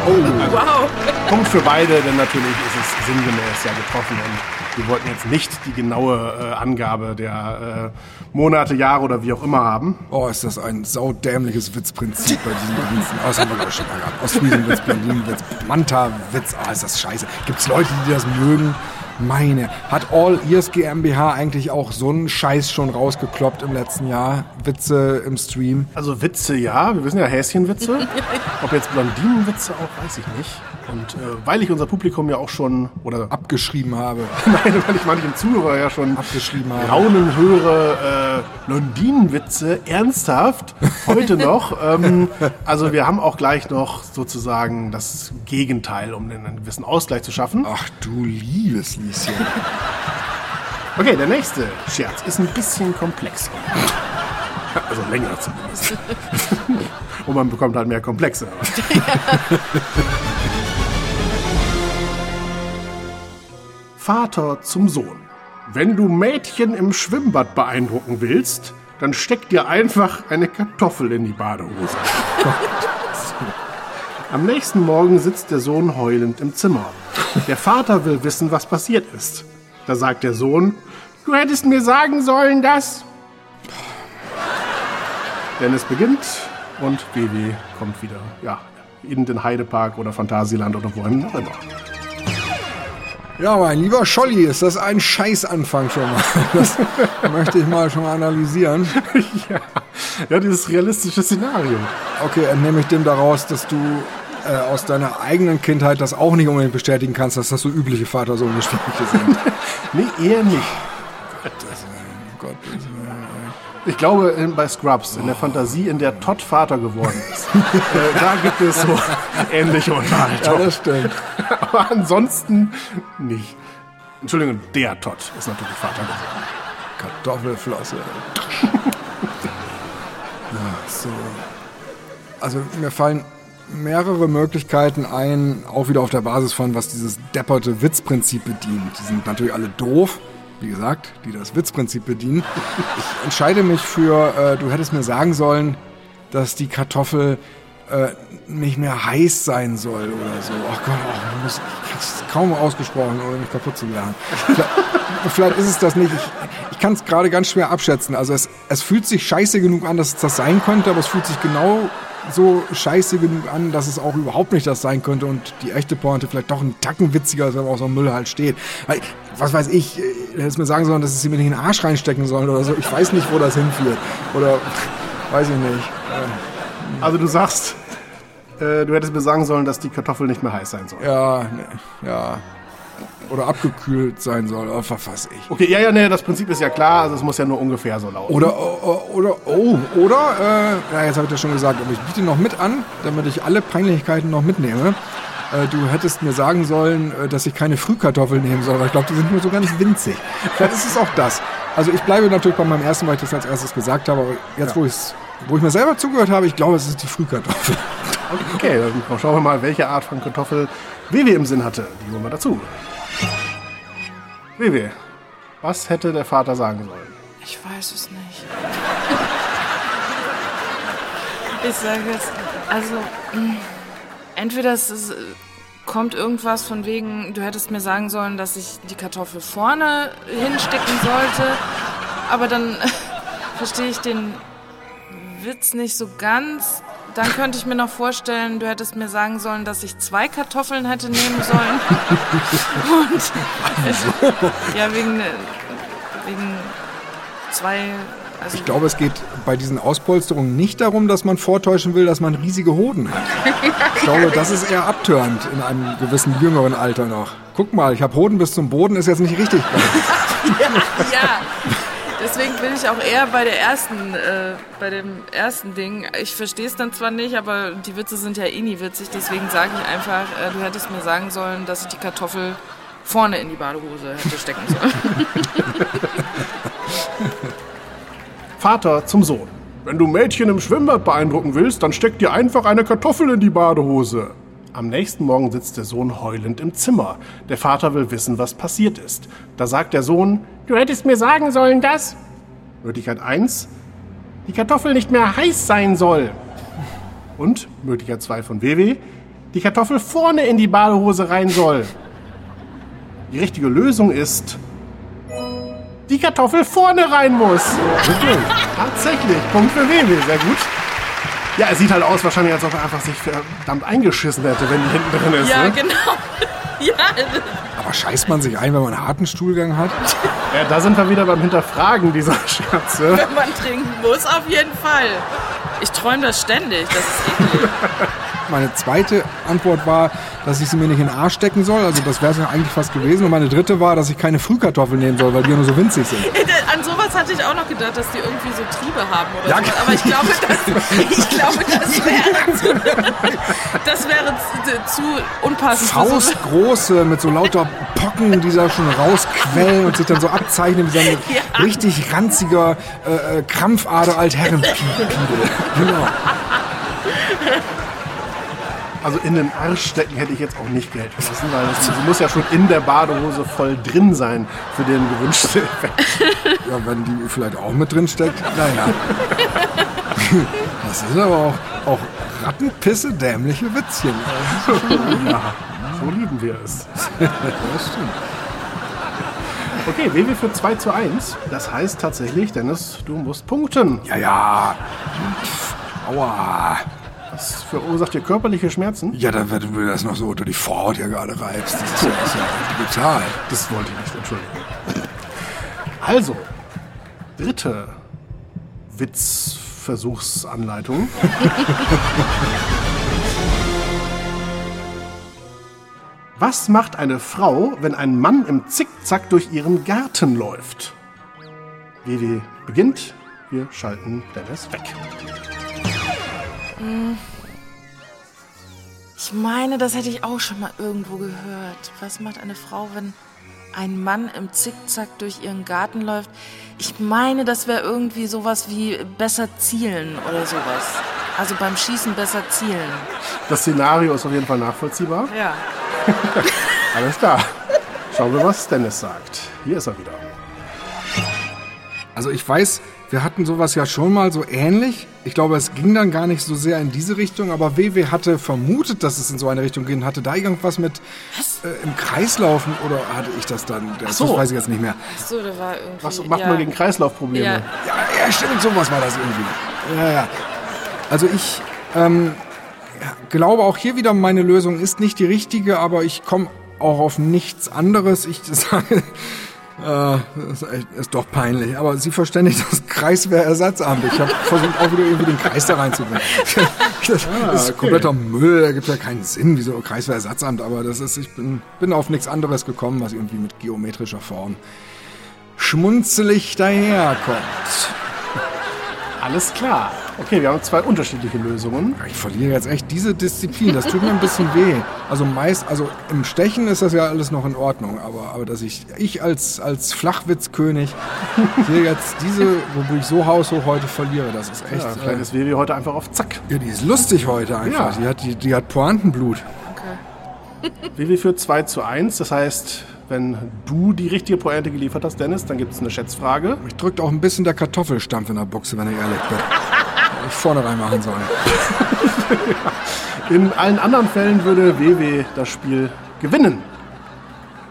Oh, Wow. Punkt für beide, denn natürlich ist es sinngemäß ja getroffen und wir wollten jetzt nicht die genaue äh, Angabe der äh, Monate, Jahre oder wie auch immer haben. Oh, ist das ein saudämliches Witzprinzip bei diesen ganzen. Oh, das haben wir glaube schon mal gehabt. Ostfriesenwitz, Berlinwitz, Manta-Witz. Ah, ist das scheiße. Gibt's Leute, die das mögen? Meine. Hat All Ears GmbH eigentlich auch so einen Scheiß schon rausgekloppt im letzten Jahr? Witze im Stream? Also Witze ja, wir wissen ja Häschenwitze. Ob jetzt Blondinenwitze auch, weiß ich nicht. Und äh, weil ich unser Publikum ja auch schon, oder Abgeschrieben habe. *laughs* nein, weil ich manchen Zuhörer ja schon Abgeschrieben habe. Raunen höre, äh, Blondinenwitze, ernsthaft, heute noch. ähm, also wir haben auch gleich noch sozusagen das Gegenteil, um einen gewissen Ausgleich zu schaffen. Ach du liebes Lieschen. Okay, der nächste Scherz ist ein bisschen komplexer. Also länger zumindest. *laughs* Und man bekommt halt mehr Komplexe. *laughs* Vater zum Sohn. Wenn du Mädchen im Schwimmbad beeindrucken willst, dann steck dir einfach eine Kartoffel in die Badehose. *laughs* Am nächsten Morgen sitzt der Sohn heulend im Zimmer. Der Vater will wissen, was passiert ist. Da sagt der Sohn, du hättest mir sagen sollen, dass... *laughs* Dennis beginnt und Baby kommt wieder, ja, in den Heidepark oder Phantasialand oder wohin auch immer. Ja, mein lieber Scholli, ist das ein Scheißanfang schon mal. *laughs* Das möchte ich mal schon mal analysieren. *laughs* ja. ja, dieses realistische Szenario. Okay, entnehme ich dem daraus, dass du äh, aus deiner eigenen Kindheit das auch nicht unbedingt bestätigen kannst, dass das so übliche Vater-Sohn-Gespräche sind. *laughs* Nee, eher nicht. Oh Gott, Ich glaube, in, bei Scrubs, in der Fantasie, in der Todd Vater geworden ist, *laughs* äh, da gibt es so ähnliche Unterhaltung. Ja, das stimmt. Aber ansonsten nicht. Entschuldigung, der Todd ist natürlich Vater geworden. Kartoffelflosse. *laughs* ja, so. Also mir fallen mehrere Möglichkeiten ein, auch wieder auf der Basis von, was dieses depperte Witzprinzip bedient. Die sind natürlich alle doof, wie gesagt, die das Witzprinzip bedienen. Ich entscheide mich für, äh, du hättest mir sagen sollen, dass die Kartoffel äh, nicht mehr heiß sein soll oder so. Ach Gott, oh, muss, ich hab's kaum ausgesprochen, ohne mich kaputt zu lernen. Vielleicht, vielleicht ist es das nicht. Ich, ich kann es gerade ganz schwer abschätzen. Also es, es fühlt sich scheiße genug an, dass es das sein könnte, aber es fühlt sich genau so scheiße genug an, dass es auch überhaupt nicht das sein könnte und die echte Pointe vielleicht doch ein Tacken witziger ist, wenn man auf so einem Müll halt steht. Weil, was weiß ich, äh, hätte es mir sagen sollen, dass es sie mir nicht in den Arsch reinstecken sollen oder so. Ich weiß nicht, wo das hinführt. Oder weiß ich nicht. Äh, Also du sagst, äh, du hättest mir sagen sollen, dass die Kartoffel nicht mehr heiß sein soll. Ja, ne, ja. Oder abgekühlt sein soll, weiß ich. Okay, ja, ja, nee, das Prinzip ist ja klar, also es muss ja nur ungefähr so lauten. Oder, oder, oh, oder, äh, ja, jetzt habe ich das schon gesagt, aber ich biete noch mit an, damit ich alle Peinlichkeiten noch mitnehme. Äh, du hättest mir sagen sollen, äh, dass ich keine Frühkartoffeln nehmen soll, weil ich glaube, die sind nur so ganz winzig. Vielleicht ist es auch das. Also ich bleibe natürlich bei meinem ersten, weil ich das als erstes gesagt habe, aber jetzt, wo, ich's, wo ich mir selber zugehört habe, ich glaube, es ist die Frühkartoffel. Okay, dann schauen wir mal, welche Art von Kartoffel Wewe im Sinn hatte. Die holen wir dazu. Wewe, was hätte der Vater sagen sollen? Ich weiß es nicht. *laughs* Ich sage jetzt, also, mh, entweder es ist, kommt irgendwas von wegen, du hättest mir sagen sollen, dass ich die Kartoffel vorne hinstecken sollte, aber dann *laughs* verstehe ich den Witz nicht so ganz. Dann könnte ich mir noch vorstellen, du hättest mir sagen sollen, dass ich zwei Kartoffeln hätte nehmen sollen. *laughs* Und ja, wegen, wegen zwei, also Ich glaube, es geht bei diesen Auspolsterungen nicht darum, dass man vortäuschen will, dass man riesige Hoden hat. Ich glaube, das ist eher abtörend in einem gewissen jüngeren Alter noch. Guck mal, ich habe Hoden bis zum Boden, ist jetzt nicht richtig. *laughs* ja. Deswegen bin ich auch eher bei der ersten, äh, bei dem ersten Ding. Ich verstehe es dann zwar nicht, aber die Witze sind ja eh nie witzig. Deswegen sage ich einfach, äh, du hättest mir sagen sollen, dass ich die Kartoffel vorne in die Badehose hätte stecken sollen. *laughs* Vater zum Sohn. Wenn du Mädchen im Schwimmbad beeindrucken willst, dann steck dir einfach eine Kartoffel in die Badehose. Am nächsten Morgen sitzt der Sohn heulend im Zimmer. Der Vater will wissen, was passiert ist. Da sagt der Sohn, du hättest mir sagen sollen, dass... Möglichkeit 1, die Kartoffel nicht mehr heiß sein soll. Und Möglichkeit 2 von WW, die Kartoffel vorne in die Badehose rein soll. Die richtige Lösung ist, die Kartoffel vorne rein muss. Tatsächlich. Punkt für WW. Sehr gut. Ja, es sieht halt aus wahrscheinlich, als ob er einfach sich verdammt eingeschissen hätte, wenn die hinten drin ist. ja, ne? genau. *laughs* Ja, Aber scheißt man sich ein, wenn man einen harten Stuhlgang hat? ja, da sind wir wieder beim Hinterfragen dieser *laughs* Scherze. wenn man trinken muss, auf jeden Fall. Ich träume das ständig, das ist eklig. Meine zweite Antwort war, dass ich sie mir nicht in den Arsch stecken soll. Also das wäre es ja eigentlich fast gewesen. Und meine dritte war, dass ich keine Frühkartoffeln nehmen soll, weil die ja nur so winzig sind. *laughs* Sowas hatte ich auch noch gedacht, dass die irgendwie so Triebe haben oder Ja, sowas. Aber ich glaube, das, *laughs* ich glaube, das wäre zu, das wäre zu, unpassend. so- Faustgroße mit so lauter Pocken, die da schon rausquellen und sich dann so abzeichnen wie so ein Ja. richtig ranziger äh, äh, Krampfader Altherrenpiedel. Genau. Also in den Arsch stecken hätte ich jetzt auch nicht Geld gelassen, weil das, sie muss ja schon in der Badehose voll drin sein für den gewünschten Effekt. *laughs* Ja, wenn die vielleicht auch mit drin steckt, naja. Das ist aber auch, auch Rattenpisse dämliche Witzchen. Ja, so lieben wir es. *laughs* Das stimmt. Okay, WW für 2 zu 1. Das heißt tatsächlich, Dennis, du musst punkten. Ja, ja. Aua. Das verursacht dir körperliche Schmerzen. Ja, dann, du mir das noch so unter die Vorhaut ja gerade reibst. Das ist ja, das ist ja brutal. Das wollte ich nicht, Entschuldigung. Also, dritte Witzversuchsanleitung. *laughs* Was macht eine Frau, wenn ein Mann im Zickzack durch ihren Garten läuft? Vivi beginnt. Wir schalten Dennis weg. Ich meine, das hätte ich auch schon mal irgendwo gehört. Was macht eine Frau, wenn ein Mann im Zickzack durch ihren Garten läuft? Ich meine, das wäre irgendwie sowas wie besser zielen oder sowas. Also beim Schießen besser zielen. Das Szenario ist auf jeden Fall nachvollziehbar. Ja. *laughs* Alles klar. Schauen wir, was Dennis sagt. Hier ist er wieder. Also ich weiß, wir hatten sowas ja schon mal so ähnlich. Ich glaube, es ging dann gar nicht so sehr in diese Richtung, aber WW hatte vermutet, dass es in so eine Richtung ging. Hatte da irgendwas mit äh, im Kreislaufen oder hatte ich das dann? Das, so. das weiß ich jetzt nicht mehr. So, da war irgendwie. Was macht ja. man gegen Kreislaufprobleme? Ja. Ja, ja, stimmt, sowas war das irgendwie. Ja, ja. Also ich ähm, glaube auch hier wieder, meine Lösung ist nicht die richtige, aber ich komme auch auf nichts anderes. Ich *laughs* sage, äh, das ist, echt, ist doch peinlich, aber sie verständigt das Kreiswehrersatzamt. Ich habe versucht auch wieder irgendwie den Kreis da reinzubringen. *laughs* Das ist kompletter Müll, da gibt ja keinen Sinn, wieso Kreiswehrersatzamt, aber das ist, ich bin, bin auf nichts anderes gekommen, was irgendwie mit geometrischer Form schmunzelig daherkommt. Alles klar. Okay, wir haben zwei unterschiedliche Lösungen. Ich verliere jetzt echt diese Disziplin. Das tut mir ein bisschen weh. Also meist, also im Stechen ist das ja alles noch in Ordnung, aber, aber dass ich, ich als, als Flachwitzkönig *laughs* sehe jetzt diese, wobei ich so haushoch heute verliere, das ist echt. Ja, äh, vielleicht ist WW heute einfach auf Zack. ja, die ist lustig heute einfach. Ja. Die, hat, die, die hat Pointenblut. WW führt 2 zu 1. Das heißt, wenn du die richtige Pointe geliefert hast, Dennis, dann gibt es eine Schätzfrage. Mich drückt auch ein bisschen der Kartoffelstampf in der Buchse, wenn ich ehrlich bin. Hätte *laughs* ich vorne reinmachen sollen. In allen anderen Fällen würde WW das Spiel gewinnen.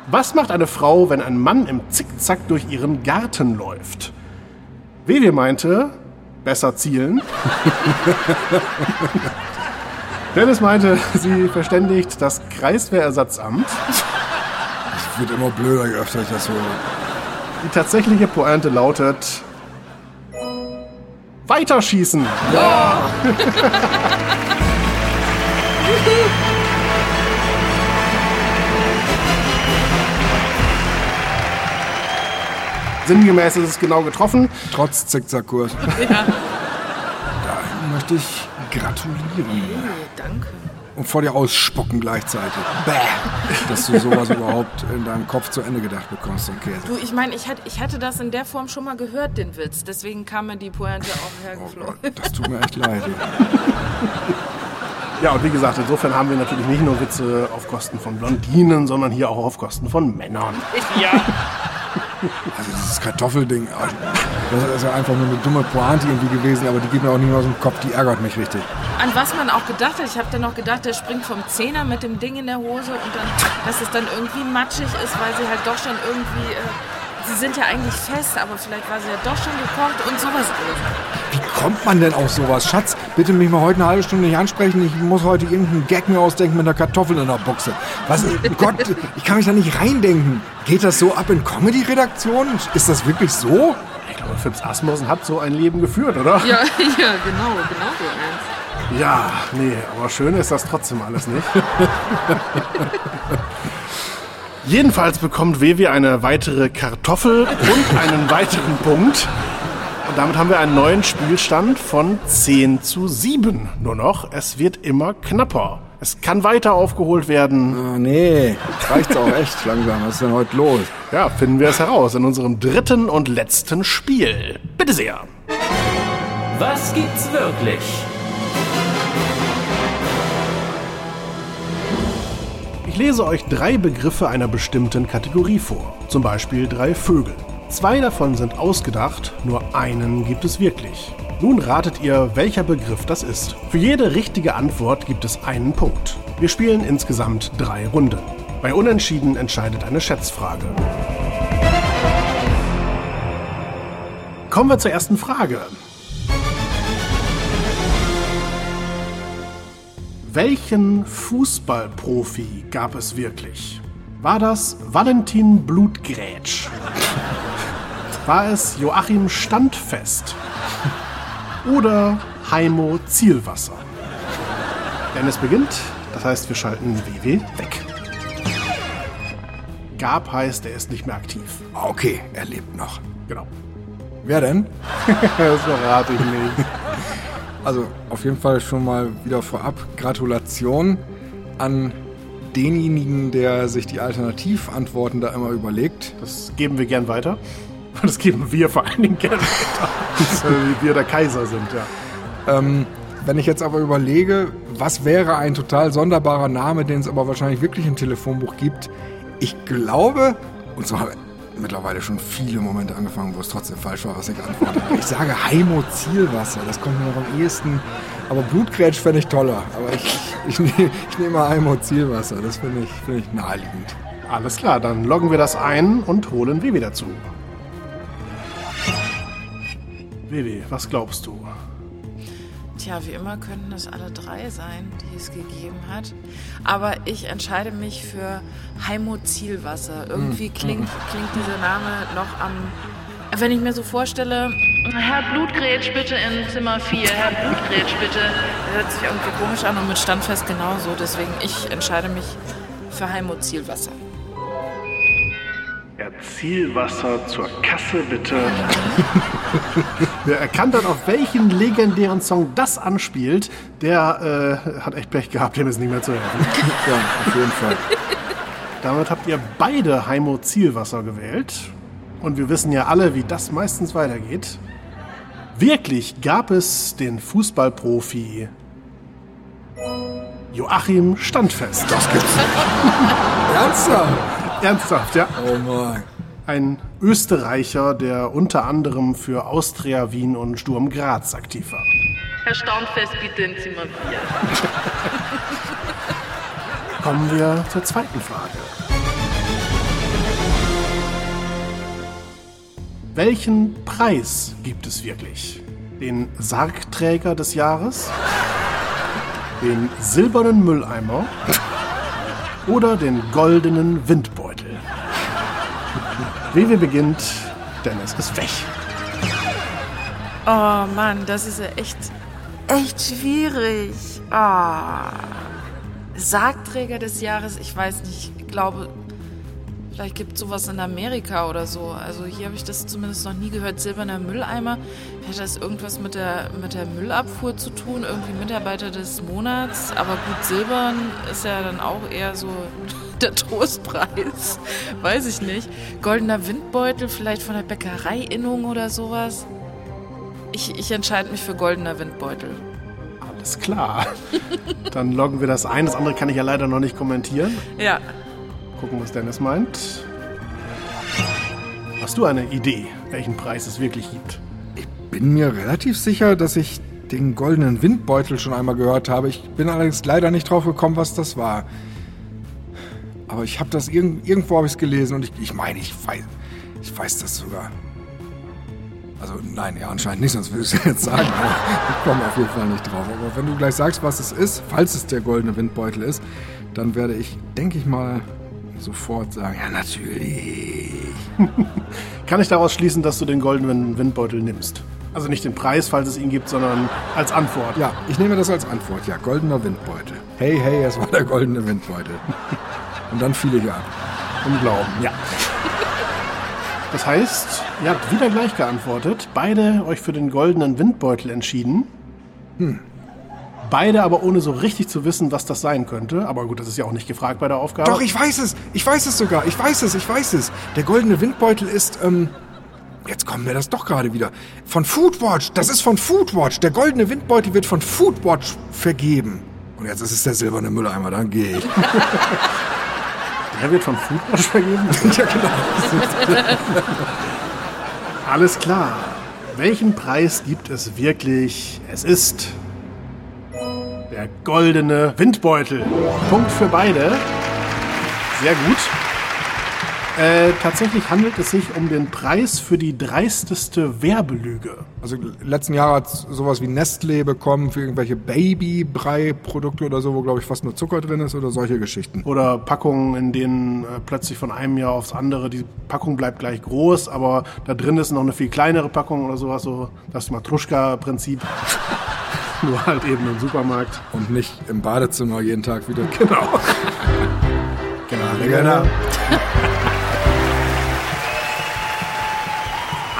Was macht eine Frau, wenn ein Mann im Zickzack durch ihren Garten läuft? WW meinte, besser zielen. *laughs* Dennis meinte, sie verständigt das Kreiswehrersatzamt. Es wird immer blöder, je öfter ich das höre. Die tatsächliche Pointe lautet Weiterschießen. *laughs* Sinngemäß ist es genau getroffen. Trotz Zickzackkurs. Ja. Da möchte ich gratulieren. Danke. Und vor dir ausspucken gleichzeitig. Bäh. Dass du sowas *laughs* überhaupt in deinem Kopf zu Ende gedacht bekommst, den Käse. Du, ich meine, ich, hätt- ich hatte das in der Form schon mal gehört, den Witz. Deswegen kam mir die Pointe auch Oh hergeflogen. Gott, das tut mir echt *laughs* leid. Ja, und wie gesagt, insofern haben wir natürlich nicht nur Witze auf Kosten von Blondinen, sondern hier auch auf Kosten von Männern. Also dieses Kartoffelding, ah, das ist ja einfach nur eine dumme Pointe irgendwie gewesen, aber die geht mir auch nicht mehr aus dem Kopf, die ärgert mich richtig. An was man auch gedacht hat, ich habe dann noch gedacht, der springt vom Zehner mit dem Ding in der Hose und dann, dass es dann irgendwie matschig ist, weil sie halt doch schon irgendwie, äh, sie sind ja eigentlich fest, aber vielleicht war sie ja doch schon gekocht und sowas alles. Wie kommt man denn auf sowas? Schatz, bitte mich mal heute eine halbe Stunde nicht ansprechen. Ich muss heute irgendeinen Gag mir ausdenken mit einer Kartoffel in der Buchse. Was? Gott, ich kann mich da nicht reindenken. Geht das so ab in Comedy-Redaktionen? Ist das wirklich so? Ich glaube, Fips Asmussen hat so ein Leben geführt, oder? Ja, *laughs* ja, genau, genau so eins. Ja, nee, aber schön ist das trotzdem alles nicht. *laughs* Jedenfalls bekommt Wevi eine weitere Kartoffel und einen weiteren Punkt. Und damit haben wir einen neuen Spielstand von 10 zu 7. Nur noch, es wird immer knapper. Es kann weiter aufgeholt werden. Ah, nee, jetzt reicht's auch echt langsam. Was ist denn heute los? Ja, finden wir es heraus in unserem dritten und letzten Spiel. Bitte sehr. Was gibt's wirklich? Ich lese euch drei Begriffe einer bestimmten Kategorie vor. Zum Beispiel drei Vögel. Zwei davon sind ausgedacht, nur einen gibt es wirklich. Nun ratet ihr, welcher Begriff das ist. Für jede richtige Antwort gibt es einen Punkt. Wir spielen insgesamt drei Runden. Bei Unentschieden entscheidet eine Schätzfrage. Kommen wir zur ersten Frage. Welchen Fußballprofi gab es wirklich? War das Valentin Blutgrätsch? War es Joachim Standfest? Oder Heimo Zielwasser? Dennis beginnt, das heißt, wir schalten WW weg. Gab heißt, er ist nicht mehr aktiv. Okay, er lebt noch. Genau. Wer denn? *laughs* das verrate ich nicht. Also auf jeden Fall schon mal wieder vorab Gratulation an denjenigen, der sich die Alternativantworten da immer überlegt. Das geben wir gern weiter. *laughs* Das geben wir vor allen Dingen gern weiter. Weil wir der Kaiser sind, ja. Ähm, wenn ich jetzt aber überlege, was wäre ein total sonderbarer Name, den es aber wahrscheinlich wirklich im Telefonbuch gibt, ich glaube, und so haben mittlerweile schon viele Momente angefangen, wo es trotzdem falsch war, was ich antworte. Ich sage Heimo Zielwasser, das kommt mir noch am ehesten. Aber Blutgrätsch fände ich toller. Aber ich, ich, ne- ich nehme Heimo Zielwasser, das finde ich, finde ich naheliegend. Alles klar, dann loggen wir das ein und holen Vivi dazu. Vivi, was glaubst du? Tja, wie immer könnten es alle drei sein, die es gegeben hat. Aber ich entscheide mich für Heimo Zielwasser. Irgendwie klingt, klingt dieser Name noch am. Wenn ich mir so vorstelle, Herr Blutgrätsch bitte in Zimmer 4, Herr Blutgrätsch bitte. Das hört sich irgendwie komisch an und mit Standfest genauso. Deswegen ich entscheide mich für Heimo Zielwasser. Zielwasser zur Kasse, bitte. Wer erkannt hat, auf welchen legendären Song das anspielt, der äh, hat echt Pech gehabt, dem ist nicht mehr zu helfen. *laughs* Ja, auf jeden Fall. Damit habt ihr beide Heimo Zielwasser gewählt. Und wir wissen ja alle, wie das meistens weitergeht. Wirklich gab es den Fußballprofi Joachim Standfest. Das gibt's. *laughs* Ernsthaft? Ernsthaft, ja. Oh mein. Ein Österreicher, der unter anderem für Austria Wien und Sturm Graz aktiv war. Herr Staunfest bitte in Zimmer 4. *laughs* Kommen wir zur zweiten Frage. Welchen Preis gibt es wirklich? Den Sargträger des Jahres? Den silbernen Mülleimer? Oder den goldenen Windbeutel? Wewe beginnt, Dennis ist weg. Oh Mann, das ist ja echt, echt schwierig. Ah. Sargträger des Jahres, ich weiß nicht, ich glaube, vielleicht gibt es sowas in Amerika oder so. Also hier habe ich das zumindest noch nie gehört. Silberner Mülleimer, hat das irgendwas mit der, mit der Müllabfuhr zu tun? Irgendwie Mitarbeiter des Monats? Aber gut, Silbern ist ja dann auch eher so der Trostpreis. Weiß ich nicht. Goldener Windbeutel, vielleicht von der Bäckerei-Innung oder sowas. Ich, ich entscheide mich für goldener Windbeutel. Alles klar. *laughs* Dann loggen wir das ein. Das andere kann ich ja leider noch nicht kommentieren. Ja. Gucken, was Dennis meint. Hast du eine Idee, welchen Preis es wirklich gibt? Bin mir relativ sicher, dass ich den goldenen Windbeutel schon einmal gehört habe. Ich bin allerdings leider nicht drauf gekommen, was das war. Aber ich habe das irgend, irgendwo habe ich es gelesen und ich, ich meine, ich weiß, ich weiß das sogar. Also nein, ja anscheinend nicht, sonst würde ich es *laughs* jetzt sagen. Ich komme auf jeden Fall nicht drauf. Aber wenn du gleich sagst, was es ist, falls es der goldene Windbeutel ist, dann werde ich, denke ich mal, sofort sagen, ja natürlich. *laughs* Kann ich daraus schließen, dass du den goldenen Windbeutel nimmst? Also nicht den Preis, falls es ihn gibt, sondern als Antwort. Ja, ich nehme das als Antwort. Ja, goldener Windbeutel. Hey, hey, es war der goldene Windbeutel. *laughs* Und dann fiel ich ab. Im Glauben, ja. *laughs* Das heißt, ihr habt wieder gleich geantwortet, beide euch für den goldenen Windbeutel entschieden. Beide aber ohne so richtig zu wissen, was das sein könnte. Aber gut, das ist ja auch nicht gefragt bei der Aufgabe. Doch, ich weiß es. Ich weiß es sogar. Ich weiß es, ich weiß es. Der goldene Windbeutel ist, ähm, jetzt kommen wir das doch gerade wieder. Von Foodwatch. Das ist von Foodwatch. Der goldene Windbeutel wird von Foodwatch vergeben. Und jetzt ist es der silberne Mülleimer. Dann gehe ich. *laughs* Der wird von Foodwatch vergeben? *laughs* ja, genau. Alles klar. Welchen Preis gibt es wirklich? Es ist der goldene Windbeutel. Punkt für beide. Sehr gut. Äh, tatsächlich handelt es sich um den Preis für die dreisteste Werbelüge. Also letzten Jahr hat sowas wie Nestlé bekommen für irgendwelche Babybrei-Produkte oder so, wo glaube ich fast nur Zucker drin ist oder solche Geschichten. Oder Packungen, in denen äh, plötzlich von einem Jahr aufs andere die Packung bleibt gleich groß, aber da drin ist noch eine viel kleinere Packung oder sowas, so das Matruschka-Prinzip. *laughs* Nur halt eben im Supermarkt. Und nicht im Badezimmer jeden Tag wieder. Genau. *laughs* Genau. genau. *laughs*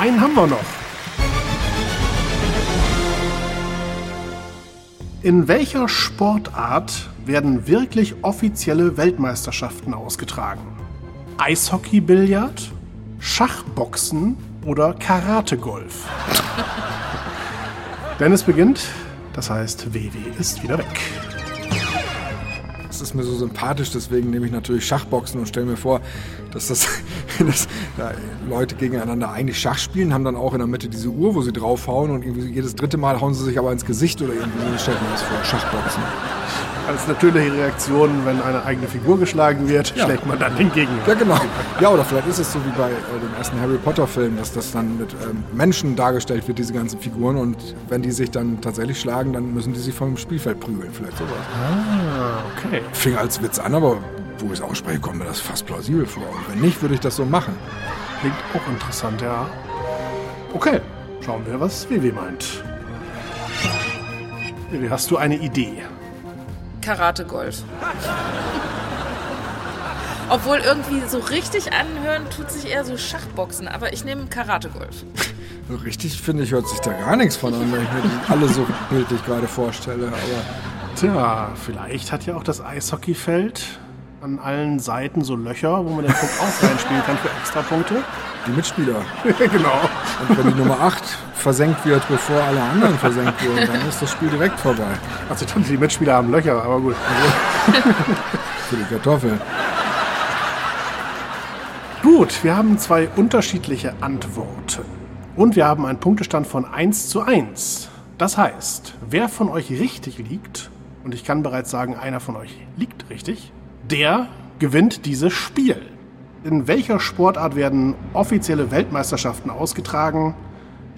einen haben wir noch. In welcher Sportart werden wirklich offizielle Weltmeisterschaften ausgetragen? Eishockey-Billard, Schachboxen oder Karate-Golf? Dennis beginnt, das heißt, WW ist wieder weg. Das ist mir so sympathisch, deswegen nehme ich natürlich Schachboxen und stelle mir vor, dass das *laughs* dass da Leute gegeneinander eigentlich Schach spielen, haben dann auch in der Mitte diese Uhr, wo sie draufhauen und jedes dritte Mal hauen sie sich aber ins Gesicht oder irgendwie so stellt man das vor, Schachboxen. Als natürliche Reaktion, wenn eine eigene Figur geschlagen wird, Ja. schlägt man dann den Gegner. Ja, genau. Ja, oder vielleicht ist es so wie bei äh, dem ersten Harry Potter-Film, dass das dann mit ähm, Menschen dargestellt wird, diese ganzen Figuren. Und wenn die sich dann tatsächlich schlagen, dann müssen die sich vom Spielfeld prügeln. Vielleicht sowas. Ah, okay. Fing als Witz an, aber wo ich es ausspreche, kommt mir das fast plausibel vor. Und wenn nicht, würde ich das so machen. Klingt auch interessant, ja. Okay, schauen wir, was WW meint. WW, hast du eine Idee? Karate-Golf. Obwohl irgendwie so richtig anhören tut sich eher so Schachboxen, aber ich nehme Karate-Golf. So richtig, finde ich, hört sich da gar nichts von an, wenn ich mir die alle so bildlich gerade vorstelle. Aber Tja, vielleicht hat ja auch das Eishockeyfeld an allen Seiten so Löcher, wo man den Puck auch reinspielen kann für Extrapunkte. die Mitspieler. *laughs* genau. Und wenn die Nummer 8 versenkt wird, bevor alle anderen versenkt wurden, dann ist das Spiel direkt vorbei. Also die Mitspieler haben Löcher, aber gut. *laughs* Für die Kartoffel. Gut, wir haben zwei unterschiedliche Antworten. Und wir haben einen Punktestand von 1 zu 1. Das heißt, wer von euch richtig liegt, und ich kann bereits sagen, einer von euch liegt richtig, der gewinnt dieses Spiel. In welcher Sportart werden offizielle Weltmeisterschaften ausgetragen?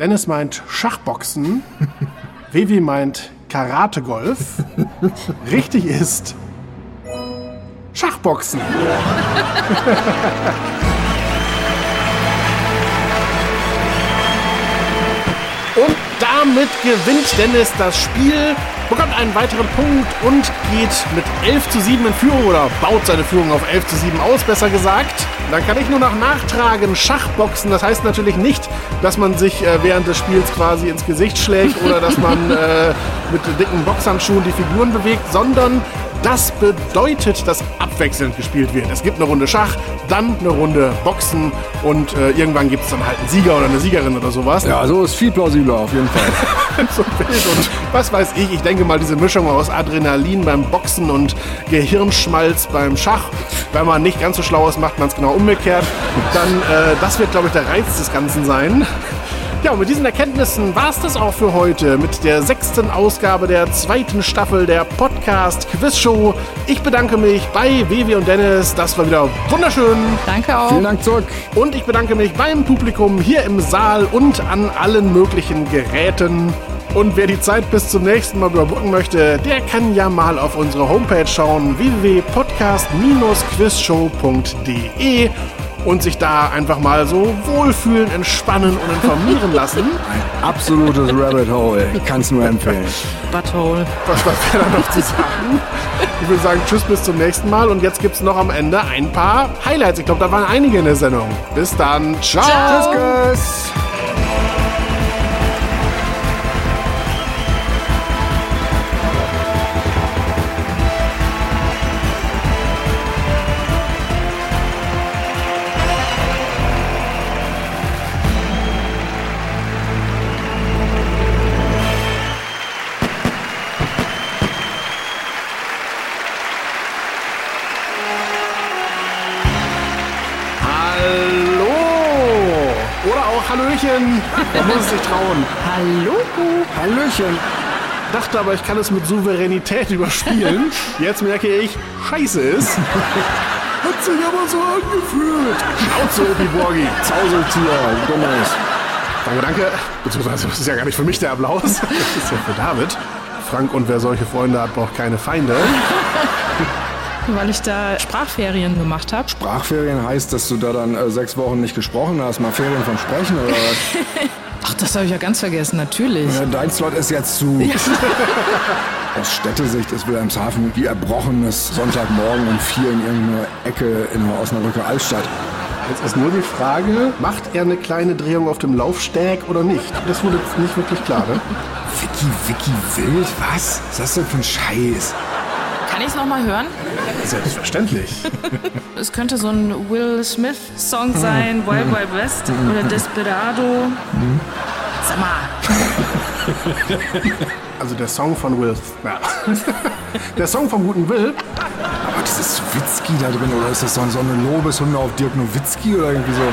Dennis meint Schachboxen, *laughs* Vivi meint Karate-Golf. Richtig ist Schachboxen. *laughs* damit gewinnt Dennis das Spiel, bekommt einen weiteren Punkt und geht mit 11 zu 7 in Führung oder baut seine Führung auf 11 zu 7 aus, besser gesagt. Dann kann ich nur noch nachtragen, Schachboxen. Das heißt natürlich nicht, dass man sich äh, während des Spiels quasi ins Gesicht schlägt oder dass man *laughs* äh, mit dicken Boxhandschuhen die Figuren bewegt, sondern das bedeutet, dass abwechselnd gespielt wird. Es gibt eine Runde Schach, dann eine Runde Boxen und äh, irgendwann gibt es dann halt einen Sieger oder eine Siegerin oder sowas. Ja, so ist viel plausibler auf jeden Fall. *laughs* so wild und was weiß ich. Ich denke mal, diese Mischung aus Adrenalin beim Boxen und Gehirnschmalz beim Schach. Wenn man nicht ganz so schlau ist, macht man es genau umgekehrt. Dann, äh, das wird, glaube ich, der Reiz des Ganzen sein. Ja, und mit diesen Erkenntnissen war es das auch für heute mit der sechsten Ausgabe der zweiten Staffel der Podcast Quiz Show. Ich bedanke mich bei Vivi und Dennis. Das war wieder wunderschön. Danke auch. Vielen Dank zurück. Und ich bedanke mich beim Publikum hier im Saal und an allen möglichen Geräten. Und wer die Zeit bis zum nächsten Mal überbrücken möchte, der kann ja mal auf unsere Homepage schauen, www.podcast-quizshow.de und sich da einfach mal so wohlfühlen, entspannen und informieren *laughs* lassen. Ein absolutes Rabbit Hole. Ich kann es nur empfehlen. Butthole. Was wäre da noch zu sagen? Ich würde sagen, tschüss, bis zum nächsten Mal. Und jetzt gibt es noch am Ende ein paar Highlights. Ich glaube, da waren einige in der Sendung. Bis dann. Ciao. Ciao. Tschüss, Hallöchen. Man muss es sich trauen. Hallo. Hallöchen. Dachte aber, ich kann es mit Souveränität überspielen. Jetzt merke ich, scheiße ist. Hat sich aber so angefühlt. Schnauze, Opi Borgi. Zauseltier, dummes. Danke, danke. Beziehungsweise, das ist ja gar nicht für mich der Applaus. Das ist ja für David. Frank und wer solche Freunde hat, braucht keine Feinde. Weil ich da Sprachferien gemacht habe. Sprachferien heißt, dass du da dann äh, sechs Wochen nicht gesprochen hast, mal Ferien vom Sprechen oder was? *laughs* Ach, das habe ich ja ganz vergessen, natürlich. Ja, dein Slot ist jetzt zu. *laughs* Aus Städtesicht ist Wilhelmshaven wie erbrochenes Sonntagmorgen um vier in irgendeiner Ecke in der Osnabrücker Altstadt. Jetzt ist nur die Frage, macht er eine kleine Drehung auf dem Laufsteg oder nicht? Das wurde jetzt nicht wirklich klar, ne? Vicky, Vicky Wild? Was? Was ist das denn für ein Scheiß? Kann ich es nochmal hören? Selbstverständlich. *laughs* Es könnte so ein Will Smith-Song sein, Wild Wild West oder Desperado. Sag mal, *laughs* Also der Song von Will. Ja. *laughs* Der Song vom guten Will. Aber dieses Witzki da drin, oder ist das so eine Lobeshymne auf Dirk Nowitzki oder irgendwie so?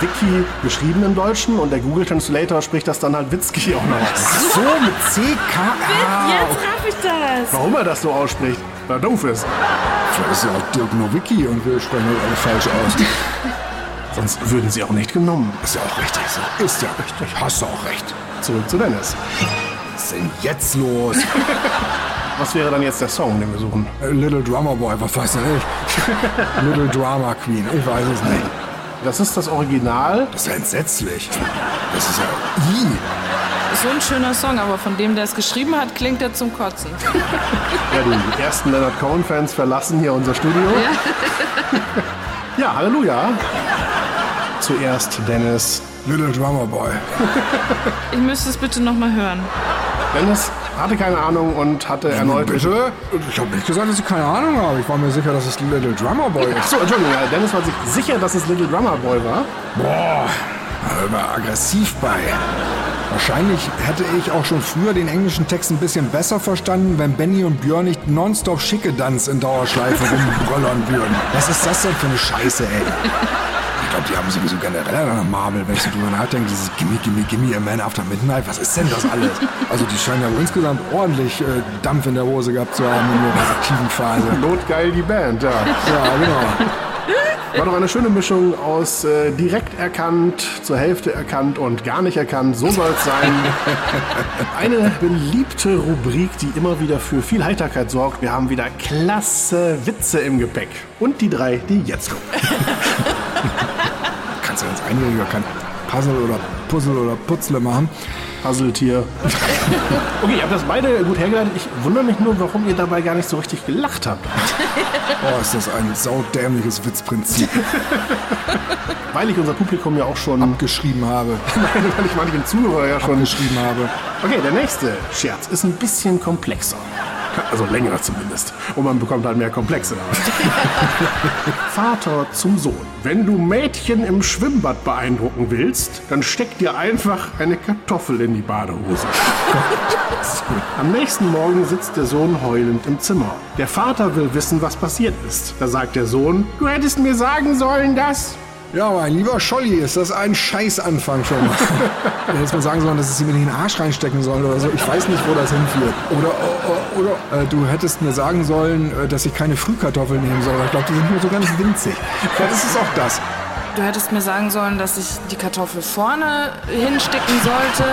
Vicky geschrieben im Deutschen und der Google Translator spricht das dann halt Witzki auch noch. So, mit CK. Ah, jetzt raff ich das. Warum er das so ausspricht, er doof ist. vielleicht ist ja auch Dirk Nowicki und wir sprechen das alle falsch aus. *laughs* Sonst würden sie auch nicht genommen. Ist ja auch richtig so. Ist ja richtig. Hast du auch recht. Zurück zu Dennis. Was ist denn jetzt los? *laughs* Was wäre dann jetzt der Song, den wir suchen? Little Drummer Boy, was weiß ich? *laughs* Little Drama Queen, ich weiß es nicht. Das ist das Original. Das ist ja entsetzlich. Das ist ja... Ih. So ein schöner Song, aber von dem, der es geschrieben hat, klingt er zum Kotzen. *laughs* Ja, die ersten Leonard Cohen-Fans verlassen hier unser Studio. Ja, *laughs* Halleluja. Zuerst Dennis. Little Drummer Boy. *laughs* Ich müsste es bitte nochmal hören. Dennis hatte keine Ahnung und hatte erneut. Bitte? Ich habe nicht gesagt, dass ich keine Ahnung habe. Ich war mir sicher, dass es Little Drummer Boy ist. Achso, Entschuldigung, ja, Dennis war sich sicher, dass es Little Drummer Boy war. Boah, da immer aggressiv bei. Wahrscheinlich hätte ich auch schon früher den englischen Text ein bisschen besser verstanden, wenn Benny und Björn nicht nonstop schicke Danz in Dauerschleife *laughs* rumbröllern würden. Was ist das denn für eine Scheiße, ey? Ich glaube, die haben sowieso generell an Marvel, wenn ich so drüber nachdenke, dieses Gimme, Gimme, Gimme, a Man After Midnight, was ist denn das alles? Also die scheinen ja wohl insgesamt ordentlich äh, Dampf in der Hose gehabt zu haben in ihrer aktiven Phase. Notgeil die Band, ja. Ja, genau. War doch eine schöne Mischung aus äh, direkt erkannt, zur Hälfte erkannt und gar nicht erkannt. So soll es sein. *laughs* Eine beliebte Rubrik, die immer wieder für viel Heiterkeit sorgt. Wir haben wieder klasse Witze im Gepäck. Und die drei, die jetzt kommen. *laughs* Kannst du als Einjähriger kein Puzzle oder Puzzle oder Putzle machen? Puzzletier. *laughs* Okay, ihr habt das beide gut hergeleitet. Ich wundere mich nur, warum ihr dabei gar nicht so richtig gelacht habt. *laughs* Oh, ist das ein saudämliches Witzprinzip. *laughs* Weil ich unser Publikum ja auch schon... Abgeschrieben habe. Nein, weil ich manchen Zuhörer ja schon... Abgeschrieben habe. Okay, der nächste Scherz ist ein bisschen komplexer. Also länger zumindest. Und man bekommt halt mehr Komplexe. *laughs* Vater zum Sohn. Wenn du Mädchen im Schwimmbad beeindrucken willst, dann steck dir einfach eine Kartoffel in die Badehose. *laughs* Am nächsten Morgen sitzt der Sohn heulend im Zimmer. Der Vater will wissen, was passiert ist. Da sagt der Sohn, du hättest mir sagen sollen, dass... Ja, mein lieber Scholli, ist das ein Scheißanfang schon *laughs* mal. Hätte man sagen sollen, dass es sie mir nicht in den Arsch reinstecken soll oder so. Ich weiß nicht, wo das hinführt. Oder, oder, oder äh, du hättest mir sagen sollen, äh, dass ich keine Frühkartoffeln nehmen soll. Ich glaube, die sind nur so ganz winzig. Vielleicht ist es auch das. Du hättest mir sagen sollen, dass ich die Kartoffel vorne hinstecken sollte.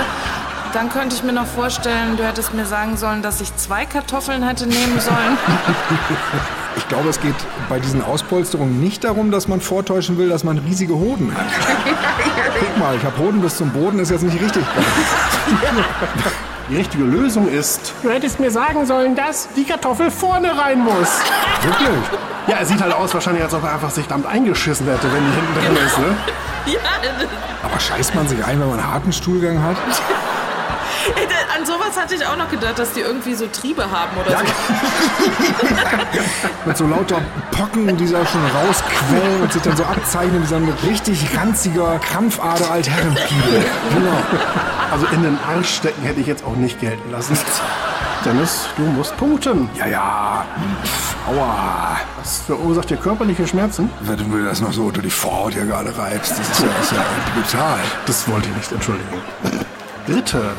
Dann könnte ich mir noch vorstellen, du hättest mir sagen sollen, dass ich zwei Kartoffeln hätte nehmen sollen. *laughs* Ich glaube, es geht bei diesen Auspolsterungen nicht darum, dass man vortäuschen will, dass man riesige Hoden hat. Guck mal, ich habe Hoden bis zum Boden, ist jetzt nicht richtig. Die richtige Lösung ist, du hättest mir sagen sollen, dass die Kartoffel vorne rein muss. Wirklich? Ja, er sieht halt aus wahrscheinlich, als ob er einfach sich damit eingeschissen hätte, wenn die hinten drin ist, ne? Aber scheißt man sich ein, wenn man einen harten Stuhlgang hat? *laughs* An sowas hatte ich auch noch gedacht, dass die irgendwie so Triebe haben oder so. *laughs* Mit so lauter Pocken, die da schon rausquellen und sich dann so abzeichnen wie so ein richtig ranziger Krampfader Altherrenpiegel. Genau. Also in den Arsch stecken hätte ich jetzt auch nicht gelten lassen. Dennis, du musst punkten. Ja, ja. Aua. Das verursacht dir körperliche Schmerzen. Wenn du mir das noch so unter die Vorhaut hier gerade reibst, das ist ja, das ist ja brutal. Das wollte ich nicht, Entschuldigung. Dritte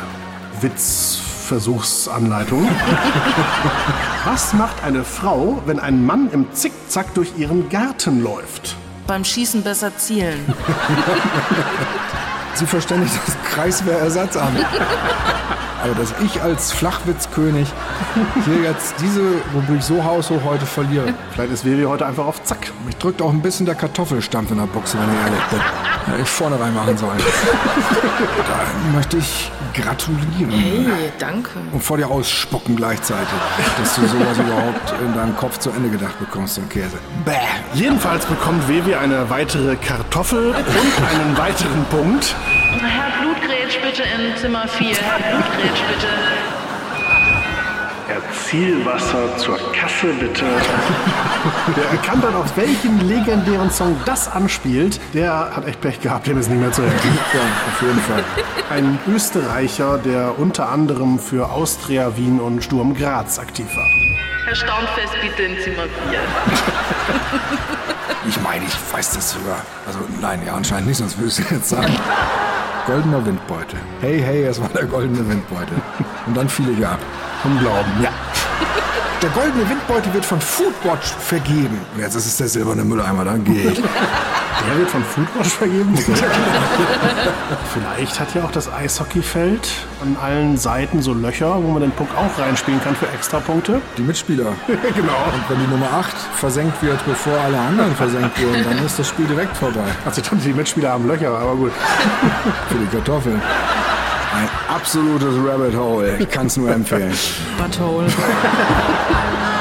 Witzversuchsanleitung. *laughs* Was macht eine Frau, wenn ein Mann im Zickzack durch ihren Garten läuft? Beim Schießen besser zielen. *laughs* Sie verständigt das Kreiswehrersatz Aber dass ich als Flachwitzkönig hier jetzt diese Rubrik so haushoch heute verliere. Vielleicht ist Vivi heute einfach auf Zack. Mich drückt auch ein bisschen der Kartoffelstampf in der Buchse, wenn ich ehrlich bin. Hätte ich vorne reinmachen sollen. Da möchte ich gratulieren. Hey, danke. Und vor dir ausspucken gleichzeitig, dass du sowas überhaupt in deinem Kopf zu Ende gedacht bekommst, so ein Käse. Bäh. Jedenfalls bekommt Vivi eine weitere Kartoffel und einen weiteren Punkt. Herr Blutgrätsch bitte in Zimmer 4. Herr Blutgrätsch bitte. Herr Zielwasser zur Kasse bitte. Wer erkannt hat, auf welchen legendären Song das anspielt, der hat echt Pech gehabt, dem ist nicht mehr zu helfen. *laughs* Ja, auf jeden Fall. Ein Österreicher, der unter anderem für Austria Wien und Sturm Graz aktiv war. Herr Staunfest bitte in Zimmer 4. Ich meine, ich weiß das sogar. Also nein, ja anscheinend nicht, sonst würde ich es jetzt sagen. *laughs* Goldener Windbeutel. Hey, hey, es war der goldene Windbeutel. Und dann fiel ich ab. Vom Glauben, ja. Der goldene Windbeutel wird von Foodwatch vergeben. Jetzt ist es der silberne Mülleimer, dann geht. *laughs* Der wird von Foodwatch vergeben. *laughs* Vielleicht hat ja auch das Eishockeyfeld an allen Seiten so Löcher, wo man den Puck auch reinspielen kann für Extrapunkte. Die Mitspieler. *laughs* genau. Und wenn die Nummer 8 versenkt wird, bevor alle anderen versenkt wurden, dann ist das Spiel direkt vorbei. Also ich dachte, die Mitspieler haben Löcher, aber gut. Für die Kartoffeln. Ein absolutes Rabbit Hole. Ich kann es nur empfehlen. Butthole. *laughs*